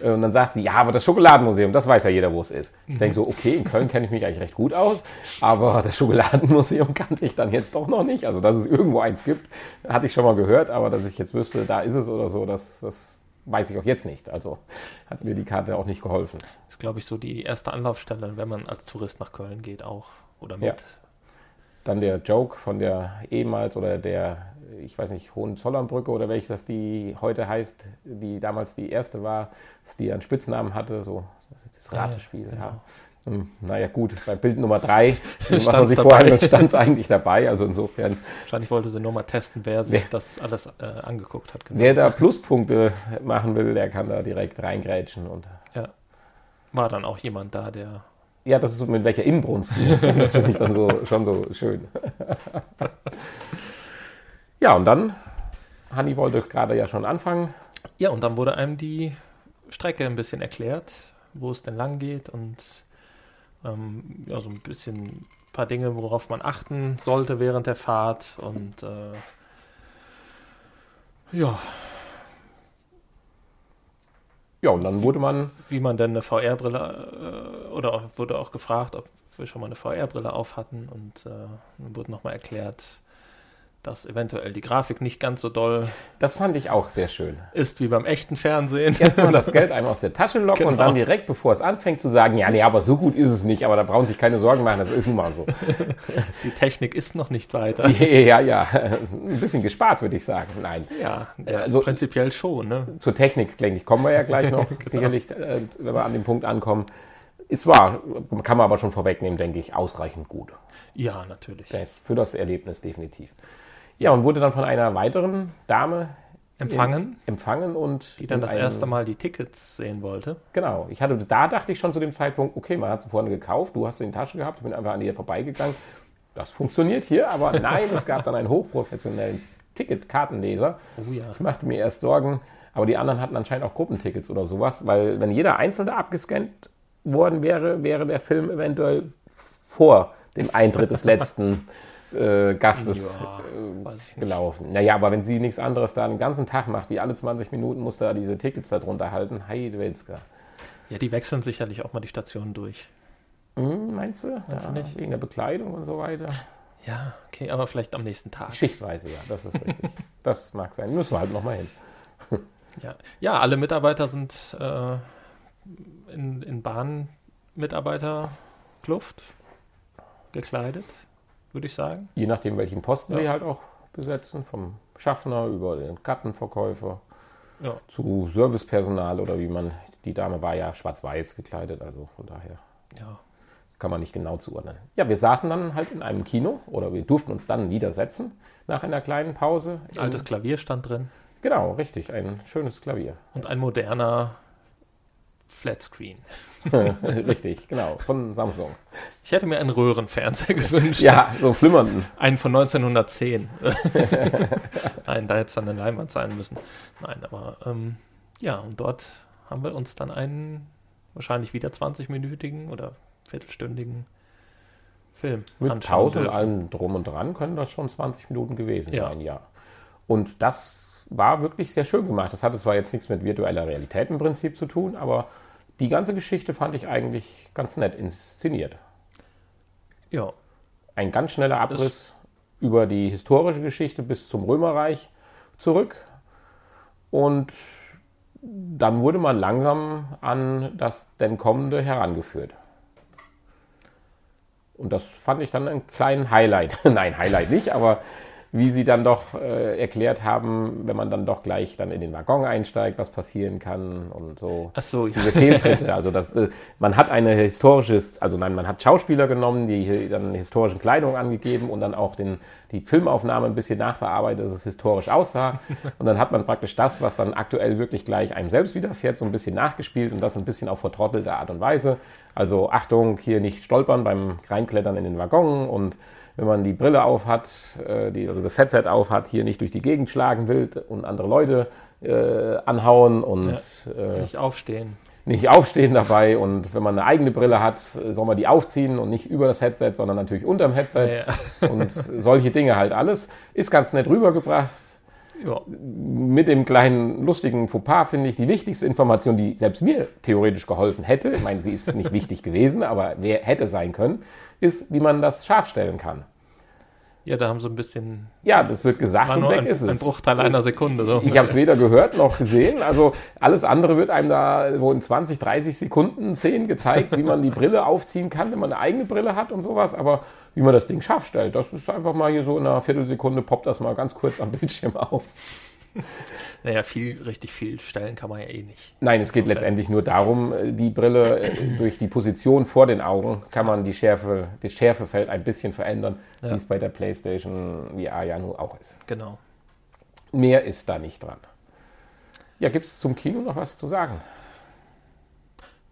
Äh, und dann sagt sie, ja, aber das Schokoladenmuseum, das weiß ja jeder, wo es ist. Ich mhm. denke so, okay, in Köln kenne ich mich eigentlich recht gut aus, aber das Schokoladenmuseum kannte ich dann jetzt doch noch nicht. Also, dass es irgendwo eins gibt, hatte ich schon mal gehört, aber dass ich jetzt wüsste, da ist es oder so, das, das weiß ich auch jetzt nicht. Also hat mir die Karte auch nicht geholfen. Das ist, glaube ich, so die erste Anlaufstelle, wenn man als Tourist nach Köln geht, auch oder mit. Ja. Dann der Joke von der ehemals oder der, ich weiß nicht, Hohenzollernbrücke oder welches das die heute heißt, die damals die erste war, die einen Spitznamen hatte, so das Ratespiel. Ja, genau. ja. Hm, naja, gut, bei Bild Nummer 3, was man sich vorher stand es eigentlich dabei. Also insofern. Wahrscheinlich wollte sie nur mal testen, wer sich wer, das alles äh, angeguckt hat. Genau. Wer da Pluspunkte machen will, der kann da direkt reingrätschen. Und ja. War dann auch jemand da, der. Ja, das ist so mit welcher Inbrunst. Das, das finde ich dann so, schon so schön. ja, und dann, Hanni wollte gerade ja schon anfangen. Ja, und dann wurde einem die Strecke ein bisschen erklärt, wo es denn lang geht und ähm, ja, so ein bisschen ein paar Dinge, worauf man achten sollte während der Fahrt und äh, ja. Ja, und dann wurde man. Wie man denn eine VR-Brille, äh, oder auch, wurde auch gefragt, ob wir schon mal eine VR-Brille auf hatten und äh, dann wurde nochmal erklärt, dass eventuell die Grafik nicht ganz so doll. Das fand ich auch sehr schön. Ist wie beim echten Fernsehen. Erstmal das Geld einem aus der Tasche locken genau. und dann direkt, bevor es anfängt, zu sagen, ja, nee, aber so gut ist es nicht, aber da brauchen sich keine Sorgen machen, das ist nun mal so. Die Technik ist noch nicht weiter. Ja, ja, ein bisschen gespart, würde ich sagen. Nein. Ja, also, prinzipiell schon. Ne? Zur Technik, denke ich, kommen wir ja gleich noch, genau. sicherlich, äh, wenn wir an den Punkt ankommen. Es war, kann man aber schon vorwegnehmen, denke ich, ausreichend gut. Ja, natürlich. Das für das Erlebnis definitiv. Ja, und wurde dann von einer weiteren Dame empfangen. In, empfangen und. Die dann das einem, erste Mal die Tickets sehen wollte. Genau. Ich hatte, da dachte ich schon zu dem Zeitpunkt, okay, man hat sie vorne gekauft, du hast sie in die Tasche gehabt, ich bin einfach an ihr vorbeigegangen. Das funktioniert hier, aber nein, es gab dann einen hochprofessionellen Ticketkartenleser. Oh ja. Ich machte mir erst Sorgen, aber die anderen hatten anscheinend auch Gruppentickets oder sowas, weil wenn jeder Einzelne abgescannt worden wäre, wäre der Film eventuell vor dem Eintritt des letzten äh, Gastes Ja, äh, gelaufen. Naja, aber wenn sie nichts anderes da den ganzen Tag macht, wie alle 20 Minuten muss da diese Tickets da drunter halten, Heidwelska. Ja, die wechseln sicherlich auch mal die Stationen durch. Hm, meinst du? Meinst du Ja, nicht? Wegen der Bekleidung und so weiter. Ja, okay, aber vielleicht am nächsten Tag. Schichtweise, ja, das ist richtig. das mag sein. Müssen wir halt nochmal hin. Ja, ja alle Mitarbeiter sind äh, in, in Bahnmitarbeiterkluft gekleidet, würde ich sagen. Je nachdem, welchen Posten Ja. sie halt auch besetzen, vom Schaffner über den Kartenverkäufer Ja. zu Servicepersonal oder wie man, die Dame war ja schwarz-weiß gekleidet, also von daher Ja, das kann man nicht genau zuordnen. Ja, wir saßen dann halt in einem Kino oder wir durften uns dann widersetzen nach einer kleinen Pause. ein altes Klavier stand drin Genau, richtig, ein schönes Klavier. und ein moderner Flatscreen. richtig, genau, von Samsung. Ich hätte mir einen Röhrenfernseher gewünscht. Ja, so einen flimmernden. Einen von 1910. Nein, da hätte es dann eine Leinwand sein müssen. Nein, aber ähm, ja, und dort haben wir uns dann einen wahrscheinlich wieder 20-minütigen oder viertelstündigen Film Mit Pause und allem drum und dran können das schon 20 Minuten gewesen Ja. sein, ja. Und das war wirklich sehr schön gemacht. Das hatte zwar jetzt nichts mit virtueller Realität im Prinzip zu tun, aber die ganze Geschichte fand ich eigentlich ganz nett inszeniert. Ja, Ein ganz schneller Abriss über die historische Geschichte bis zum Römerreich zurück. Und dann wurde man langsam an das denn Kommende herangeführt. Und das fand ich dann einen kleinen Highlight. Nein, Highlight nicht, aber wie sie dann doch äh, erklärt haben, wenn man dann doch gleich dann in den Waggon einsteigt, was passieren kann und so ach so, ja. diese Fehltritte. Also das, äh, man hat eine historisches, also nein, man hat Schauspieler genommen, die dann historischen Kleidung angegeben und dann auch den, die Filmaufnahme ein bisschen nachbearbeitet, dass es historisch aussah. Und dann hat man praktisch das, was dann aktuell wirklich gleich einem selbst widerfährt, so ein bisschen nachgespielt und das ein bisschen auf vertrottelte Art und Weise. Also Achtung, hier nicht stolpern beim Reinklettern in den Waggon und wenn man die Brille auf hat, äh, die, also das Headset auf hat, hier nicht durch die Gegend schlagen will und andere Leute äh, anhauen und äh, nicht aufstehen. nicht aufstehen dabei und wenn man eine eigene Brille hat, soll man die aufziehen und nicht über das Headset, sondern natürlich unterm Headset Ja. und solche Dinge halt alles. Ist ganz nett rübergebracht. Ja, Mit dem kleinen lustigen Fauxpas finde ich die wichtigste Information, die selbst mir theoretisch geholfen hätte, ich meine, sie ist nicht wichtig gewesen, aber wer hätte sein können, ist, wie man das scharf stellen kann. ja, da haben sie ein bisschen, Ja, das wird gesagt und weg ein, ist es. ein Bruchteil einer Sekunde. So. Ich habe es weder gehört noch gesehen. Also alles andere wird einem da so in 20, 30 Sekunden Szenen gezeigt, wie man die Brille aufziehen kann, wenn man eine eigene Brille hat und sowas. Aber wie man das Ding scharf stellt, das ist einfach mal hier so in einer Viertelsekunde poppt das mal ganz kurz am Bildschirm auf. Naja, viel, richtig viel stellen kann man ja eh nicht. Nein, es geht letztendlich nur darum, äh, die Brille äh, durch die Position vor den Augen kann man die Schärfe, das Schärfefeld ein bisschen verändern, Ja. wie es bei der PlayStation VR ja nun auch ist. Genau. Mehr ist da nicht dran. Ja, gibt es zum Kino noch was zu sagen?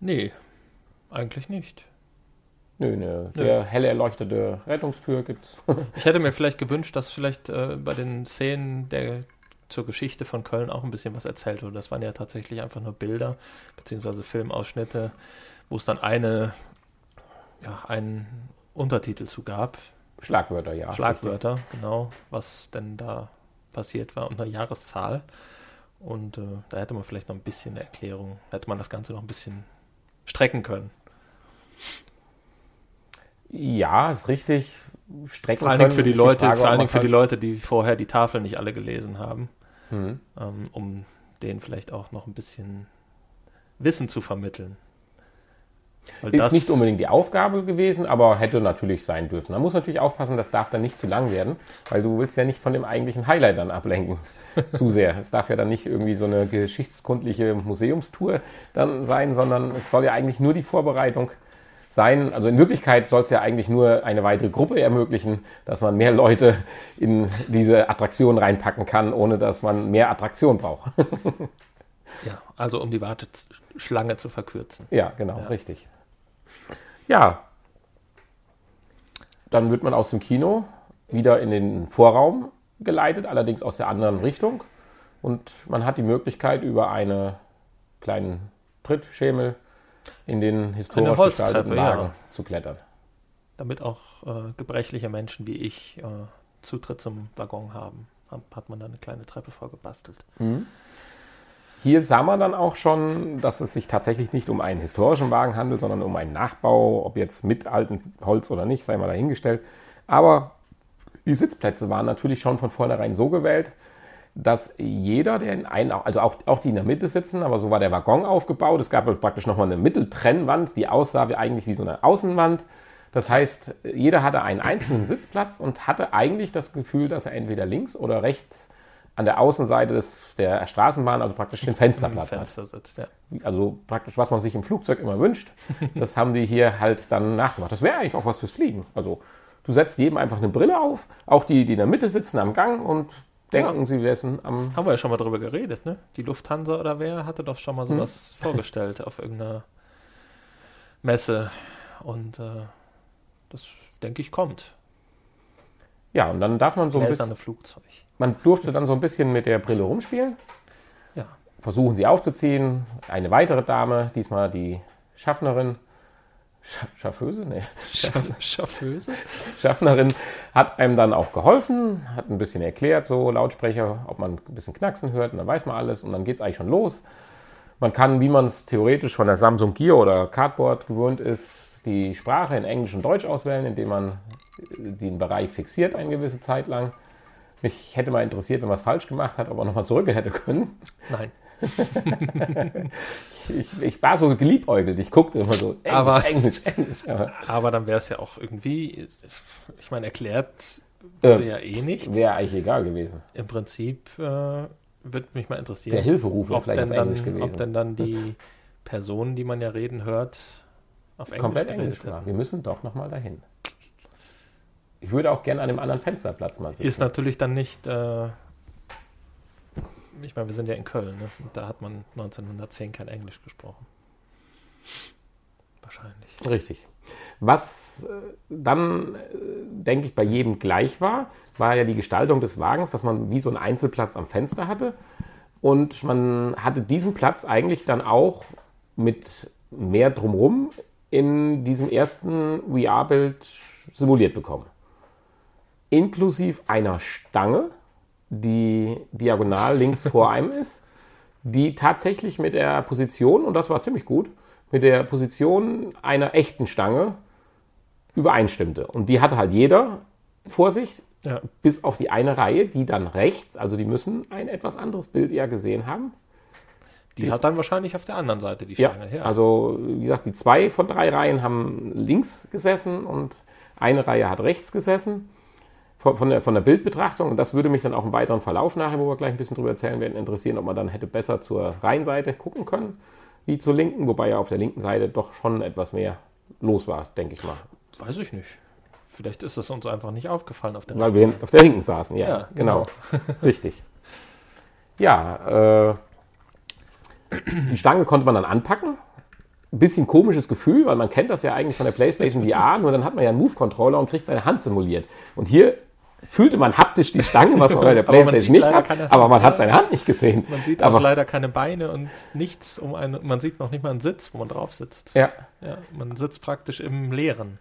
Nee, eigentlich nicht. Nö, eine sehr hell erleuchtete Rettungstür gibt's. Ich hätte mir vielleicht gewünscht, dass vielleicht äh, bei den Szenen der zur Geschichte von Köln auch ein bisschen was erzählt wurde. Das waren ja tatsächlich einfach nur Bilder beziehungsweise Filmausschnitte, wo es dann eine, ja, einen Untertitel zu gab. Schlagwörter, ja. Schlagwörter, genau, was denn da passiert war und eine Jahreszahl. Und äh, da hätte man vielleicht noch ein bisschen eine Erklärung, hätte man das Ganze noch ein bisschen strecken können. Ja, ist richtig. Strecken Vor allen Dingen für die Leute, Frage, vor allen Dingen für die man's Leute, die vorher die Tafel nicht alle gelesen haben, halt- Mhm. ähm, um denen vielleicht auch noch ein bisschen Wissen zu vermitteln. Weil Ist nicht unbedingt die Aufgabe gewesen, aber hätte natürlich sein dürfen. Man muss natürlich aufpassen, das darf dann nicht zu lang werden, weil du willst ja nicht von dem eigentlichen Highlight dann ablenken. zu sehr. Es darf ja dann nicht irgendwie so eine geschichtskundliche Museumstour dann sein, sondern es soll ja eigentlich nur die Vorbereitung sein. Also in Wirklichkeit soll es ja eigentlich nur eine weitere Gruppe ermöglichen, dass man mehr Leute in diese Attraktion reinpacken kann, ohne dass man mehr Attraktion braucht. Ja, also um die Warteschlange zu verkürzen. Ja, genau, Ja. richtig. Ja. Dann wird man aus dem Kino wieder in den Vorraum geleitet, allerdings aus der anderen Richtung. Und man hat die Möglichkeit, über einen kleinen Trittschemel in den historisch gestalteten Wagen ja. zu klettern. Damit auch äh, gebrechliche Menschen wie ich äh, Zutritt zum Waggon haben, hat man da eine kleine Treppe vorgebastelt. Mhm. Hier sah man dann auch schon, dass es sich tatsächlich nicht um einen historischen Wagen handelt, sondern um einen Nachbau, ob jetzt mit altem Holz oder nicht, sei mal dahingestellt. Aber die Sitzplätze waren natürlich schon von vornherein so gewählt, dass jeder, der in einen, also auch, auch die in der Mitte sitzen, aber so war der Waggon aufgebaut. Es gab praktisch nochmal eine Mitteltrennwand, die aussah wie eigentlich wie so eine Außenwand. Das heißt, jeder hatte einen einzelnen Sitzplatz und hatte eigentlich das Gefühl, dass er entweder links oder rechts an der Außenseite des, der Straßenbahn, also praktisch den Fensterplatz Fenster hat. Sitzt, ja. Also praktisch, was man sich im Flugzeug immer wünscht, das haben die hier halt dann nachgemacht. Das wäre eigentlich auch was fürs Fliegen. Also du setzt jedem einfach eine Brille auf, auch die, die in der Mitte sitzen am Gang und denken, ja. sie wären am. Haben wir ja schon mal drüber geredet, ne? Die Lufthansa oder wer hatte doch schon mal sowas hm. vorgestellt auf irgendeiner Messe. Und äh, das, denke ich, kommt. Ja, und dann darf man so ein bisschen. Flugzeug. Man durfte dann so ein bisschen mit der Brille rumspielen. Ja. Versuchen sie aufzuziehen. Eine weitere Dame, diesmal die Schaffnerin, Schafföse? Nee. Schafföse? Schaffnerin hat einem dann auch geholfen, hat ein bisschen erklärt, so Lautsprecher, ob man ein bisschen Knacksen hört und dann weiß man alles und dann geht es eigentlich schon los. Man kann, wie man es theoretisch von der Samsung Gear oder Cardboard gewöhnt ist, die Sprache in Englisch und Deutsch auswählen, indem man den Bereich fixiert eine gewisse Zeit lang. Mich hätte mal interessiert, wenn man es falsch gemacht hat, ob er nochmal zurück hätte können. Nein. Ich, ich, war so geliebäugelt, ich guckte immer so Englisch, aber, Englisch, Englisch. Aber, aber dann wäre es ja auch irgendwie, ich meine, erklärt würde äh, ja eh nichts. Wäre eigentlich egal gewesen. Im Prinzip äh, würde mich mal interessieren. Der Hilferuf wäre vielleicht auf Englisch dann, gewesen. Ob denn dann die Personen, die man ja reden hört, auf Englisch Komplett Englisch war. Wir müssen doch nochmal dahin. Ich würde auch gerne an einem anderen Fensterplatz mal sitzen. Ist natürlich dann nicht äh, ich meine, wir sind ja in Köln, ne? da hat man 1910 kein Englisch gesprochen. Wahrscheinlich. Richtig. Was äh, dann, äh, denke ich, bei jedem gleich war, war ja die Gestaltung des Wagens, dass man wie so einen Einzelplatz am Fenster hatte. Und man hatte diesen Platz eigentlich dann auch mit mehr drumherum in diesem ersten VR-Bild simuliert bekommen. Inklusive einer Stange, die diagonal links vor einem ist, die tatsächlich mit der Position, und das war ziemlich gut, mit der Position einer echten Stange übereinstimmte. Und die hatte halt jeder vor sich, ja. bis auf die eine Reihe, die dann rechts, also die müssen ein etwas anderes Bild ja gesehen haben. Die, die hat dann wahrscheinlich auf der anderen Seite die Stange. Ja, ja, also wie gesagt, die zwei von drei Reihen haben links gesessen und eine Reihe hat rechts gesessen von, von, der, von der Bildbetrachtung. Und das würde mich dann auch im weiteren Verlauf nachher, wo wir gleich ein bisschen drüber erzählen werden, interessieren, ob man dann hätte besser zur Reihenseite gucken können, wie zur linken, wobei ja auf der linken Seite doch schon etwas mehr los war, denke ich mal. Weiß ich nicht. Vielleicht ist es uns einfach nicht aufgefallen auf der Weil wir auf der linken saßen, ja, ja genau. genau. Richtig. Ja, äh, die Stange konnte man dann anpacken. Ein bisschen komisches Gefühl, weil man kennt das ja eigentlich von der PlayStation VR, nur dann hat man ja einen Move-Controller und kriegt seine Hand simuliert. Und hier fühlte man haptisch die Stange, was man bei der Playstation nicht hat, aber man hat seine Hand nicht gesehen. Man sieht aber auch leider keine Beine und nichts um eine, man sieht noch nicht mal einen Sitz, wo man drauf sitzt. Ja. ja man sitzt praktisch im Leeren.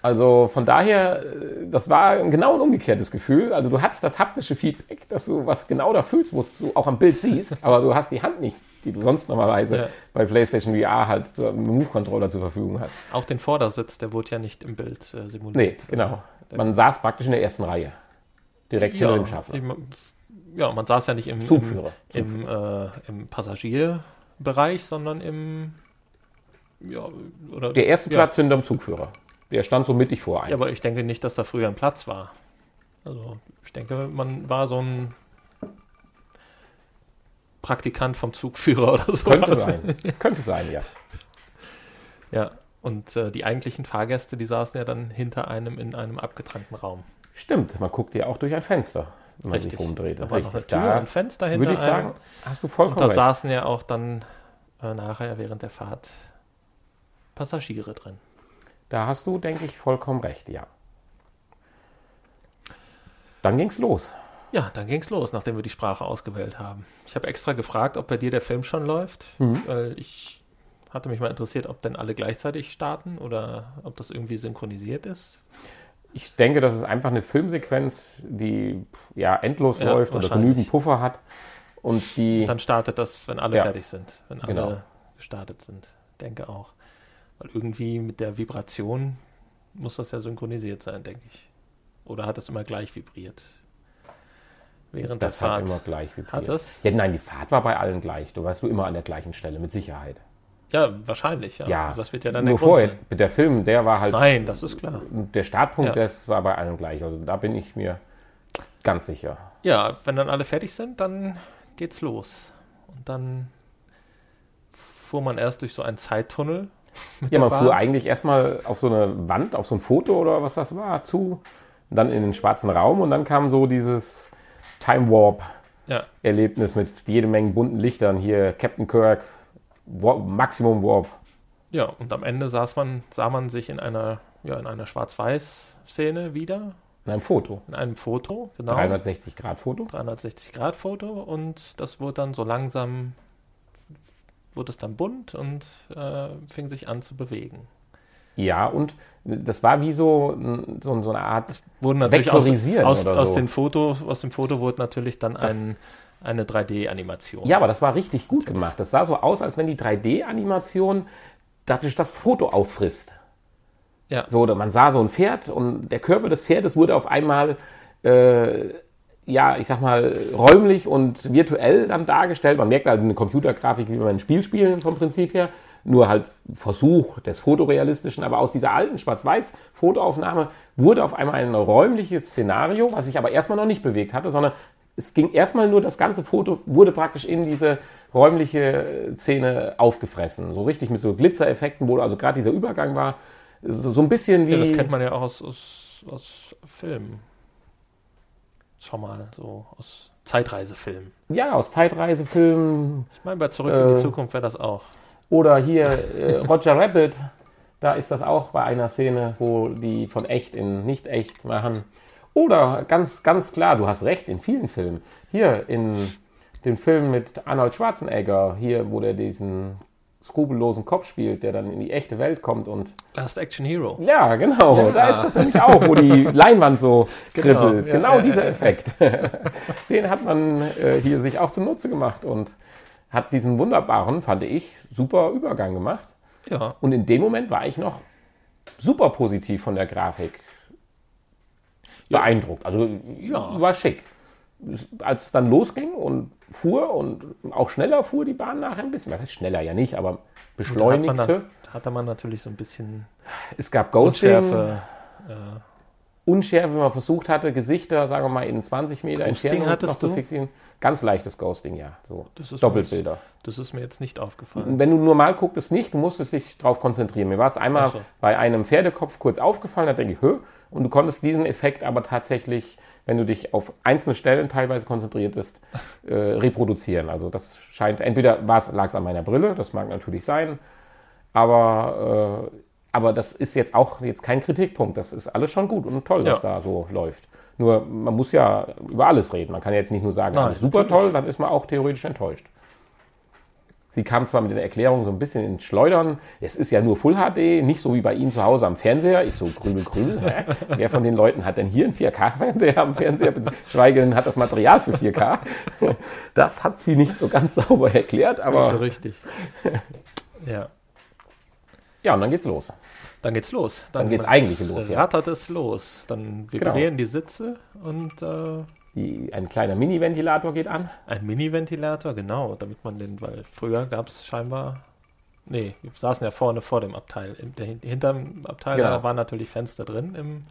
Also von daher, das war genau ein umgekehrtes Gefühl. Also du hast das haptische Feedback, dass du was genau da fühlst, was du auch am Bild siehst, aber du hast die Hand nicht, die du sonst normalerweise ja. bei PlayStation VR halt zum Move-Controller zur Verfügung hast. Auch den Vordersitz, der wurde ja nicht im Bild äh, simuliert. Nee, genau. Man saß praktisch in der ersten Reihe. Direkt ja, hinter dem Schaffner. ja, man saß ja nicht im, Zugführer. im, im, äh, im Passagierbereich, sondern im. Ja, oder, der erste Platz hinter dem Zugführer. Der stand so mittig vor einem. Ja, aber ich denke nicht, dass da früher ein Platz war. Also, ich denke, man war so ein Praktikant vom Zugführer oder so. Könnte sein. Könnte sein, ja. Ja, und äh, die eigentlichen Fahrgäste, die saßen ja dann hinter einem in einem abgetrennten Raum. Stimmt, man guckt ja auch durch ein Fenster, wenn man sich rumdreht. Da war noch eine Tür, da ein Fenster hinter Würde ich sagen, hast du vollkommen Und da recht. saßen ja auch dann äh, nachher während der Fahrt Passagiere drin. Da hast du, denke ich, vollkommen recht, ja. Dann ging's los. Ja, dann ging's los, nachdem wir die Sprache ausgewählt haben. Ich habe extra gefragt, ob bei dir der Film schon läuft, Mhm. weil ich hatte mich mal interessiert, ob denn alle gleichzeitig starten oder ob das irgendwie synchronisiert ist. Ich denke, das ist einfach eine Filmsequenz, die ja endlos Ja, läuft oder genügend Puffer hat. Und die. Dann startet das, wenn alle Ja. fertig sind, wenn alle Genau. gestartet sind. Denke auch. Weil irgendwie mit der Vibration muss das ja synchronisiert sein, denke ich. Oder hat das immer gleich vibriert? Während das der hat Fahrt. immer gleich vibriert. Hat das? Ja, nein, die Fahrt war bei allen gleich. Du warst du immer an der gleichen Stelle, mit Sicherheit. Ja, wahrscheinlich, ja. Ja, Das wird ja dann nur der vorher. sein. Der Film, der war halt. Nein, das ist klar. Der Startpunkt, Ja. das war bei allen gleich. Also da bin ich mir ganz sicher. Ja, wenn dann alle fertig sind, dann geht's los. Und dann fuhr man erst durch so einen Zeittunnel. Ja, man fuhr Bahn. eigentlich erstmal auf so eine Wand, auf so ein Foto oder was das war, zu. Und dann in den schwarzen Raum und dann kam so dieses Time Warp Ja, Erlebnis mit jede Menge bunten Lichtern. Hier Captain Kirk, Warp, Maximum Warp. ja, und am Ende saß man, sah man sich in einer, ja, in einer Schwarz-Weiß-Szene wieder, In einem Foto. in einem Foto, genau. 360 Grad Foto. 360-Grad-Foto und das wurde dann so langsam, wurde es dann bunt und äh, fing sich an zu bewegen. Ja, und das war wie so, so, so eine Art. Wurden natürlich aus, aus, oder aus, so. den Foto, aus dem Foto wurde natürlich dann ein, eine 3D-Animation. Ja, aber das war richtig gut gemacht. Das sah so aus, als wenn die 3D-Animation dadurch das Foto auffrisst. Ja. So, oder man sah so ein Pferd und der Körper des Pferdes wurde auf einmal, äh, ja, ich sag mal, räumlich und virtuell dann dargestellt. Man merkt halt eine Computergrafik, wie man ein Spiel spielen vom Prinzip her. Nur halt Versuch des Fotorealistischen, aber aus dieser alten Schwarz-Weiß-Fotoaufnahme wurde auf einmal ein räumliches Szenario, was sich aber erstmal noch nicht bewegt hatte, sondern es ging erstmal nur, das ganze Foto wurde praktisch in diese räumliche Szene aufgefressen. So richtig mit so Glitzereffekten, wo also gerade dieser Übergang war, so, so ein bisschen wie. Ja, das kennt man ja auch aus, aus, aus Filmen. Schau mal, so aus Zeitreisefilmen. Ja, aus Zeitreisefilmen Ich meine, bei Zurück in Äh, die Zukunft wäre das auch. oder hier äh, Roger Rabbit. Da ist das auch bei einer Szene, wo die von echt in nicht echt machen. Oder ganz, ganz klar, du hast recht, in vielen Filmen. Hier in dem Film mit Arnold Schwarzenegger, hier, wo der diesen skrupellosen Kopf spielt, der dann in die echte Welt kommt und. Last Action Hero. Ja, genau, Ja. da ist das nämlich auch, wo die Leinwand so Genau, kribbelt. ja, Genau ja, dieser ja. Effekt. Den hat man äh, hier sich auch zunutze gemacht und hat diesen wunderbaren, fand ich, super Übergang gemacht. Ja, Und in dem Moment war ich noch super positiv von der Grafik. Beeindruckt. Also Ja. war schick. Als es dann losging und fuhr und auch schneller fuhr die Bahn nachher ein bisschen. Was heißt schneller ja nicht, aber da hat, man beschleunigte. dann, da hatte man natürlich so ein bisschen Es gab Ghosting, Unschärfe. Äh, Unschärfe, wenn man versucht hatte, Gesichter, sagen wir mal, in 20 Meter Ghosting Entfernung noch zu du? fixieren. Ganz leichtes Ghosting, ja. So Das ist Doppelbilder. das ist mir jetzt nicht aufgefallen. Wenn du normal guckst, nicht, du musstest dich darauf konzentrieren. Mir war es einmal so. bei einem Pferdekopf kurz aufgefallen, da denke ich, hö, und du konntest diesen Effekt aber tatsächlich, wenn du dich auf einzelne Stellen teilweise konzentriertest, äh, reproduzieren. Also das scheint, entweder lag es an meiner Brille, das mag natürlich sein, aber, äh, aber das ist jetzt auch jetzt kein Kritikpunkt. Das ist alles schon gut und toll, was Ja. da so läuft. Nur man muss ja über alles reden. Man kann jetzt nicht nur sagen, Nein, alles super toll, dann ist man auch theoretisch enttäuscht. Sie kam zwar mit den Erklärungen so ein bisschen ins Schleudern. Es ist ja nur Full HD, nicht so wie bei Ihnen zu Hause am Fernseher. Ich so, grübel, grübel. Wer von den Leuten hat denn hier einen 4K-Fernseher am Fernseher? Schweige denn hat das Material für 4K. Das hat sie nicht so ganz sauber erklärt, aber so richtig. ja. ja, und dann geht's los. Dann geht's los. Dann geht's eigentlich los, ja. Rattert es los. Dann vibrieren die Sitze und äh, Die, ein kleiner Mini-Ventilator geht an. ein Mini-Ventilator, genau, damit man den, weil früher gab es scheinbar. Nee, wir saßen ja vorne vor dem Abteil. Im, der, hinterm Abteil Genau. da waren natürlich Fenster drin im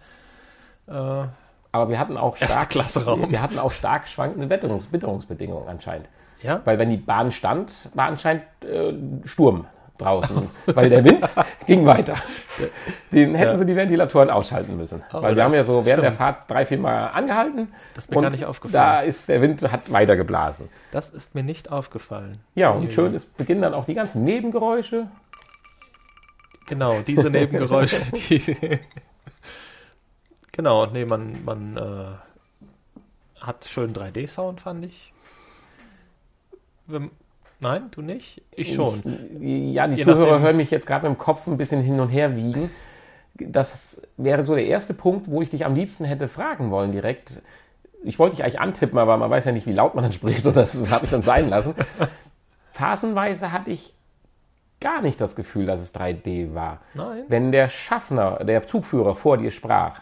äh, Aber wir hatten auch stark, wir hatten auch stark schwankende Witterungs Witterungsbedingungen anscheinend. ja, Weil wenn die Bahn stand, war anscheinend äh, Sturm draußen, weil der Wind ging weiter. Den hätten Ja. sie die Ventilatoren ausschalten müssen. Aber weil wir haben ja so während der stimmt. Fahrt drei, vier Mal angehalten. Das ist mir gar nicht aufgefallen. Da ist der Wind hat weiter geblasen. das ist mir nicht aufgefallen. Ja, und Ja, schön ist, beginnen dann auch die ganzen Nebengeräusche. Genau, diese Nebengeräusche, die. genau, nee, man, man, äh, hat schön 3D-Sound, fand ich. Wenn, nein, du nicht? Ich schon. Ich, ja, die Je Zuhörer nachdem. hören mich jetzt gerade mit dem Kopf ein bisschen hin und her wiegen. Das wäre so der erste Punkt, wo ich dich am liebsten hätte fragen wollen direkt. Ich wollte dich eigentlich antippen, aber man weiß ja nicht, wie laut man dann spricht und das habe ich dann sein lassen. Phasenweise hatte ich gar nicht das Gefühl, dass es 3D war. Nein. Wenn der Schaffner, der Zugführer vor dir sprach,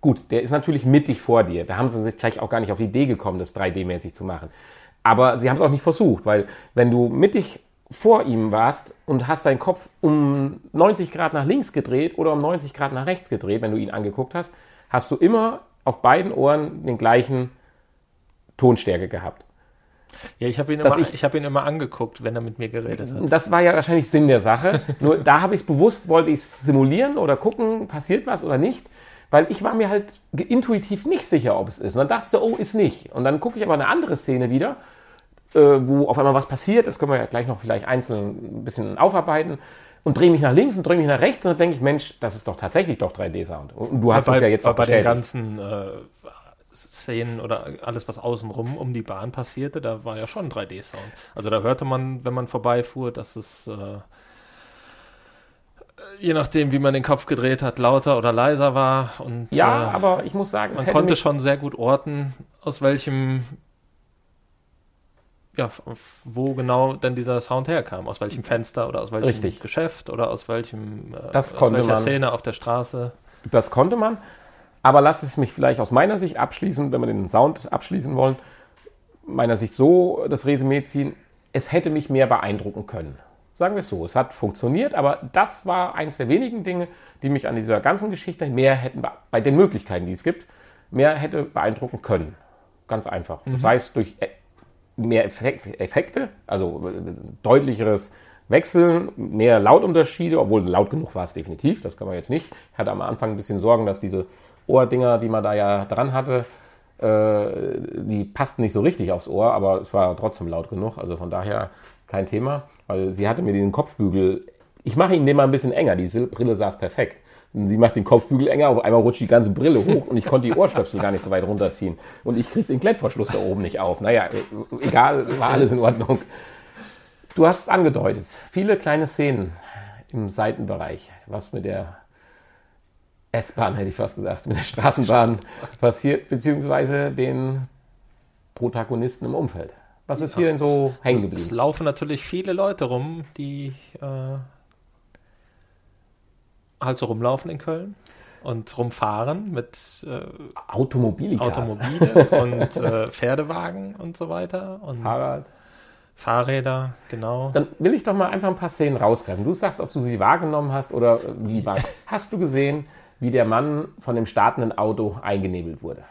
gut, der ist natürlich mittig vor dir. Da haben sie sich vielleicht auch gar nicht auf die Idee gekommen, das 3D-mäßig zu machen. Aber sie haben es auch nicht versucht, weil wenn du mittig vor ihm warst und hast deinen Kopf um 90 Grad nach links gedreht oder um 90 Grad nach rechts gedreht, wenn du ihn angeguckt hast, hast du immer auf beiden Ohren den gleichen Tonstärke gehabt. Ja, ich habe ihn, immer- ich- ich hab ihn immer angeguckt, wenn er mit mir geredet hat. Das war ja wahrscheinlich Sinn der Sache. Nur da habe ich es bewusst, wollte ich es simulieren oder gucken, passiert was oder nicht. Weil ich war mir halt intuitiv nicht sicher, ob es ist. Und dann dachte ich so, oh, ist nicht. Und dann gucke ich aber eine andere Szene wieder, wo auf einmal was passiert. Das können wir ja gleich noch vielleicht einzeln ein bisschen aufarbeiten. Und drehe mich nach links und drehe mich nach rechts. Und dann denke ich, Mensch, das ist doch tatsächlich doch 3D-Sound. Und du hast es ja jetzt bei, auch bei den bestätigt. ganzen äh, Szenen oder alles, was außenrum um die Bahn passierte, da war ja schon 3D-Sound. Also da hörte man, wenn man vorbeifuhr, dass es äh, je nachdem, wie man den Kopf gedreht hat, lauter oder leiser war. Und Ja, äh, aber ich muss sagen, man konnte mich, schon sehr gut orten, aus welchem ja, wo genau denn dieser Sound herkam, aus welchem Fenster oder aus welchem Richtig. Geschäft oder aus welchem äh, Das aus welcher man. Szene auf der Straße. Das konnte man. Aber lass es mich vielleicht aus meiner Sicht abschließen, wenn wir den Sound abschließen wollen, meiner Sicht so das Resümee ziehen. Es hätte mich mehr beeindrucken können. Sagen wir es so. Es hat funktioniert, aber das war eines der wenigen Dinge, die mich an dieser ganzen Geschichte mehr hätten, be- bei den Möglichkeiten, die es gibt, mehr hätte beeindrucken können. Ganz einfach. Sei es durch äh, mehr Effekt, Effekte, also äh, deutlicheres Wechseln, mehr Lautunterschiede, obwohl laut genug war es definitiv, das kann man jetzt nicht. Ich hatte am Anfang ein bisschen Sorgen, dass diese Ohrdinger, die man da ja dran hatte, äh, die passten nicht so richtig aufs Ohr, aber es war trotzdem laut genug, also von daher kein Thema, weil sie hatte mir den Kopfbügel, ich mache ihn den mal ein bisschen enger, die Brille saß perfekt. Sie macht den Kopfbügel enger, auf einmal rutscht die ganze Brille hoch und ich konnte die Ohrstöpsel gar nicht so weit runterziehen. Und ich krieg den Klettverschluss da oben nicht auf. Naja, äh, egal, war alles in Ordnung. Du hast es angedeutet. Viele kleine Szenen im Seitenbereich, was mit der S-Bahn, hätte ich fast gesagt, mit der Straßenbahn passiert, beziehungsweise den Protagonisten im Umfeld. Was ist hier denn so hängen Es geblieben? laufen natürlich viele Leute rum, die äh, halt so rumlaufen in Köln und rumfahren mit äh, Automobile und äh, Pferdewagen und so weiter und Fahrrad. Fahrräder, genau. Dann will ich doch mal einfach ein paar Szenen rausgreifen. Du sagst, ob du sie wahrgenommen hast oder wie war. Hast du gesehen, wie der Mann von dem startenden Auto eingenebelt wurde?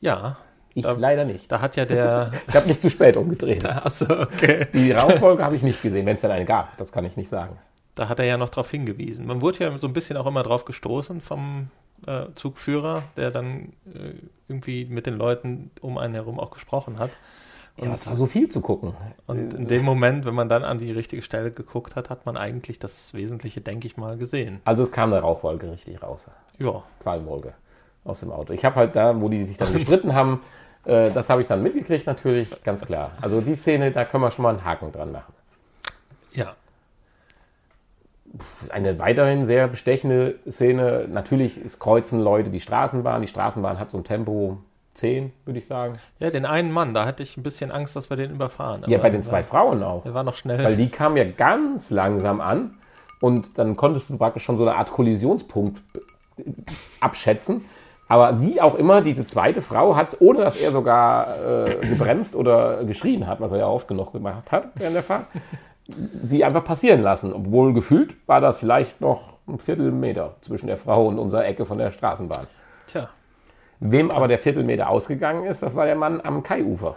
Ja, Ich Da- leider nicht. da hat ja der. Ich habe nicht zu spät umgedreht. Achso, okay. Die Rauchfolge habe ich nicht gesehen, wenn es denn eine gab. Das kann ich nicht sagen. Da hat er ja noch darauf hingewiesen. Man wurde ja so ein bisschen auch immer drauf gestoßen vom äh, Zugführer, der dann äh, irgendwie mit den Leuten um einen herum auch gesprochen hat. Ja, es war so viel zu gucken. Und in dem Moment, wenn man dann an die richtige Stelle geguckt hat, hat man eigentlich das Wesentliche, denke ich mal, gesehen. Also es kam eine Rauchwolke richtig raus. Ja, Qualmwolke aus dem Auto. Ich habe halt da, wo die sich dann gestritten haben, äh, das habe ich dann mitgekriegt natürlich, ganz klar. Also die Szene, da können wir schon mal einen Haken dran machen. ja. Eine weiterhin sehr bestechende Szene, natürlich, kreuzen Leute die Straßenbahn. Die Straßenbahn hat so ein Tempo 10, würde ich sagen. Ja, den einen Mann, da hatte ich ein bisschen Angst, dass wir den überfahren. Ja, bei den zwei war- Frauen auch. Er war noch schnell. Weil die kamen ja ganz langsam an und dann konntest du praktisch schon so eine Art Kollisionspunkt abschätzen. Aber wie auch immer, diese zweite Frau hat es, ohne dass er sogar äh, gebremst oder geschrien hat, was er ja oft genug gemacht hat während der Fahrt, sie einfach passieren lassen. Obwohl gefühlt war das vielleicht noch ein Viertelmeter zwischen der Frau und unserer Ecke von der Straßenbahn. Tja, Wem aber der Viertelmeter ausgegangen ist, das war der Mann am Kaiufer.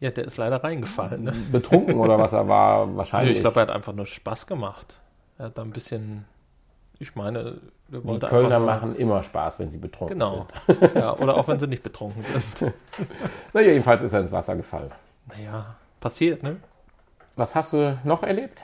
ja, der ist leider reingefallen. Ne? Betrunken oder was er war, wahrscheinlich. ich glaube, er hat einfach nur Spaß gemacht. Er hat da ein bisschen, ich meine, er die Kölner machen immer Spaß, wenn sie betrunken Genau. sind. ja, oder auch wenn sie nicht betrunken sind. Na, jedenfalls ist er ins Wasser gefallen. Naja, passiert, ne? Was hast du noch erlebt?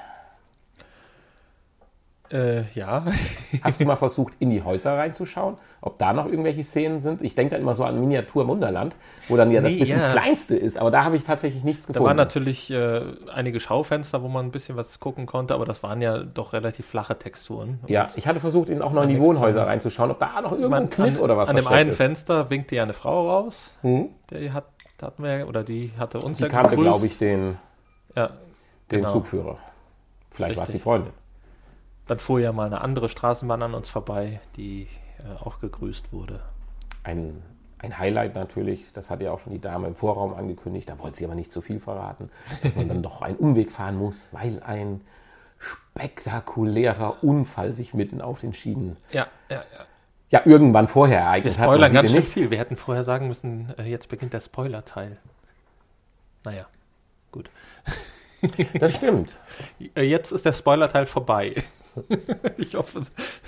Äh, ja. Hast du mal versucht, in die Häuser reinzuschauen, ob da noch irgendwelche Szenen sind? Ich denke da immer so an Miniatur Wunderland, wo dann ja das Nee, bisschen ja. das Kleinste ist, aber da habe ich tatsächlich nichts Da gefunden. waren natürlich äh, einige Schaufenster, wo man ein bisschen was gucken konnte, aber das waren ja doch relativ flache Texturen. ja, Und ich hatte versucht, in, auch noch in die Wohnhäuser reinzuschauen, ob da noch irgendwo man, ein Kniff an, oder was An dem einen ist. Fenster winkte ja eine Frau raus. Hm? Die hat, hatten wir, ja- oder die hatte uns Die ja kannte, glaube ich, den, Ja, den Genau. Zugführer. Vielleicht war es die. Freundin. dann fuhr ja mal eine andere Straßenbahn an uns vorbei, die äh, auch gegrüßt wurde. Ein, ein Highlight natürlich, das hat ja auch schon die Dame im Vorraum angekündigt, da wollte sie aber nicht zu viel verraten, dass man dann doch einen Umweg fahren muss, weil ein spektakulärer Unfall sich mitten auf den Schienen Ja, ja, ja. ja irgendwann vorher Wir ereignet hat. man spoilern ganz schön nicht. viel. Wir hätten vorher sagen müssen, äh, jetzt beginnt der Spoiler-Teil. Naja, gut. Das stimmt. Äh, Jetzt ist der Spoiler-Teil vorbei. ich hoffe,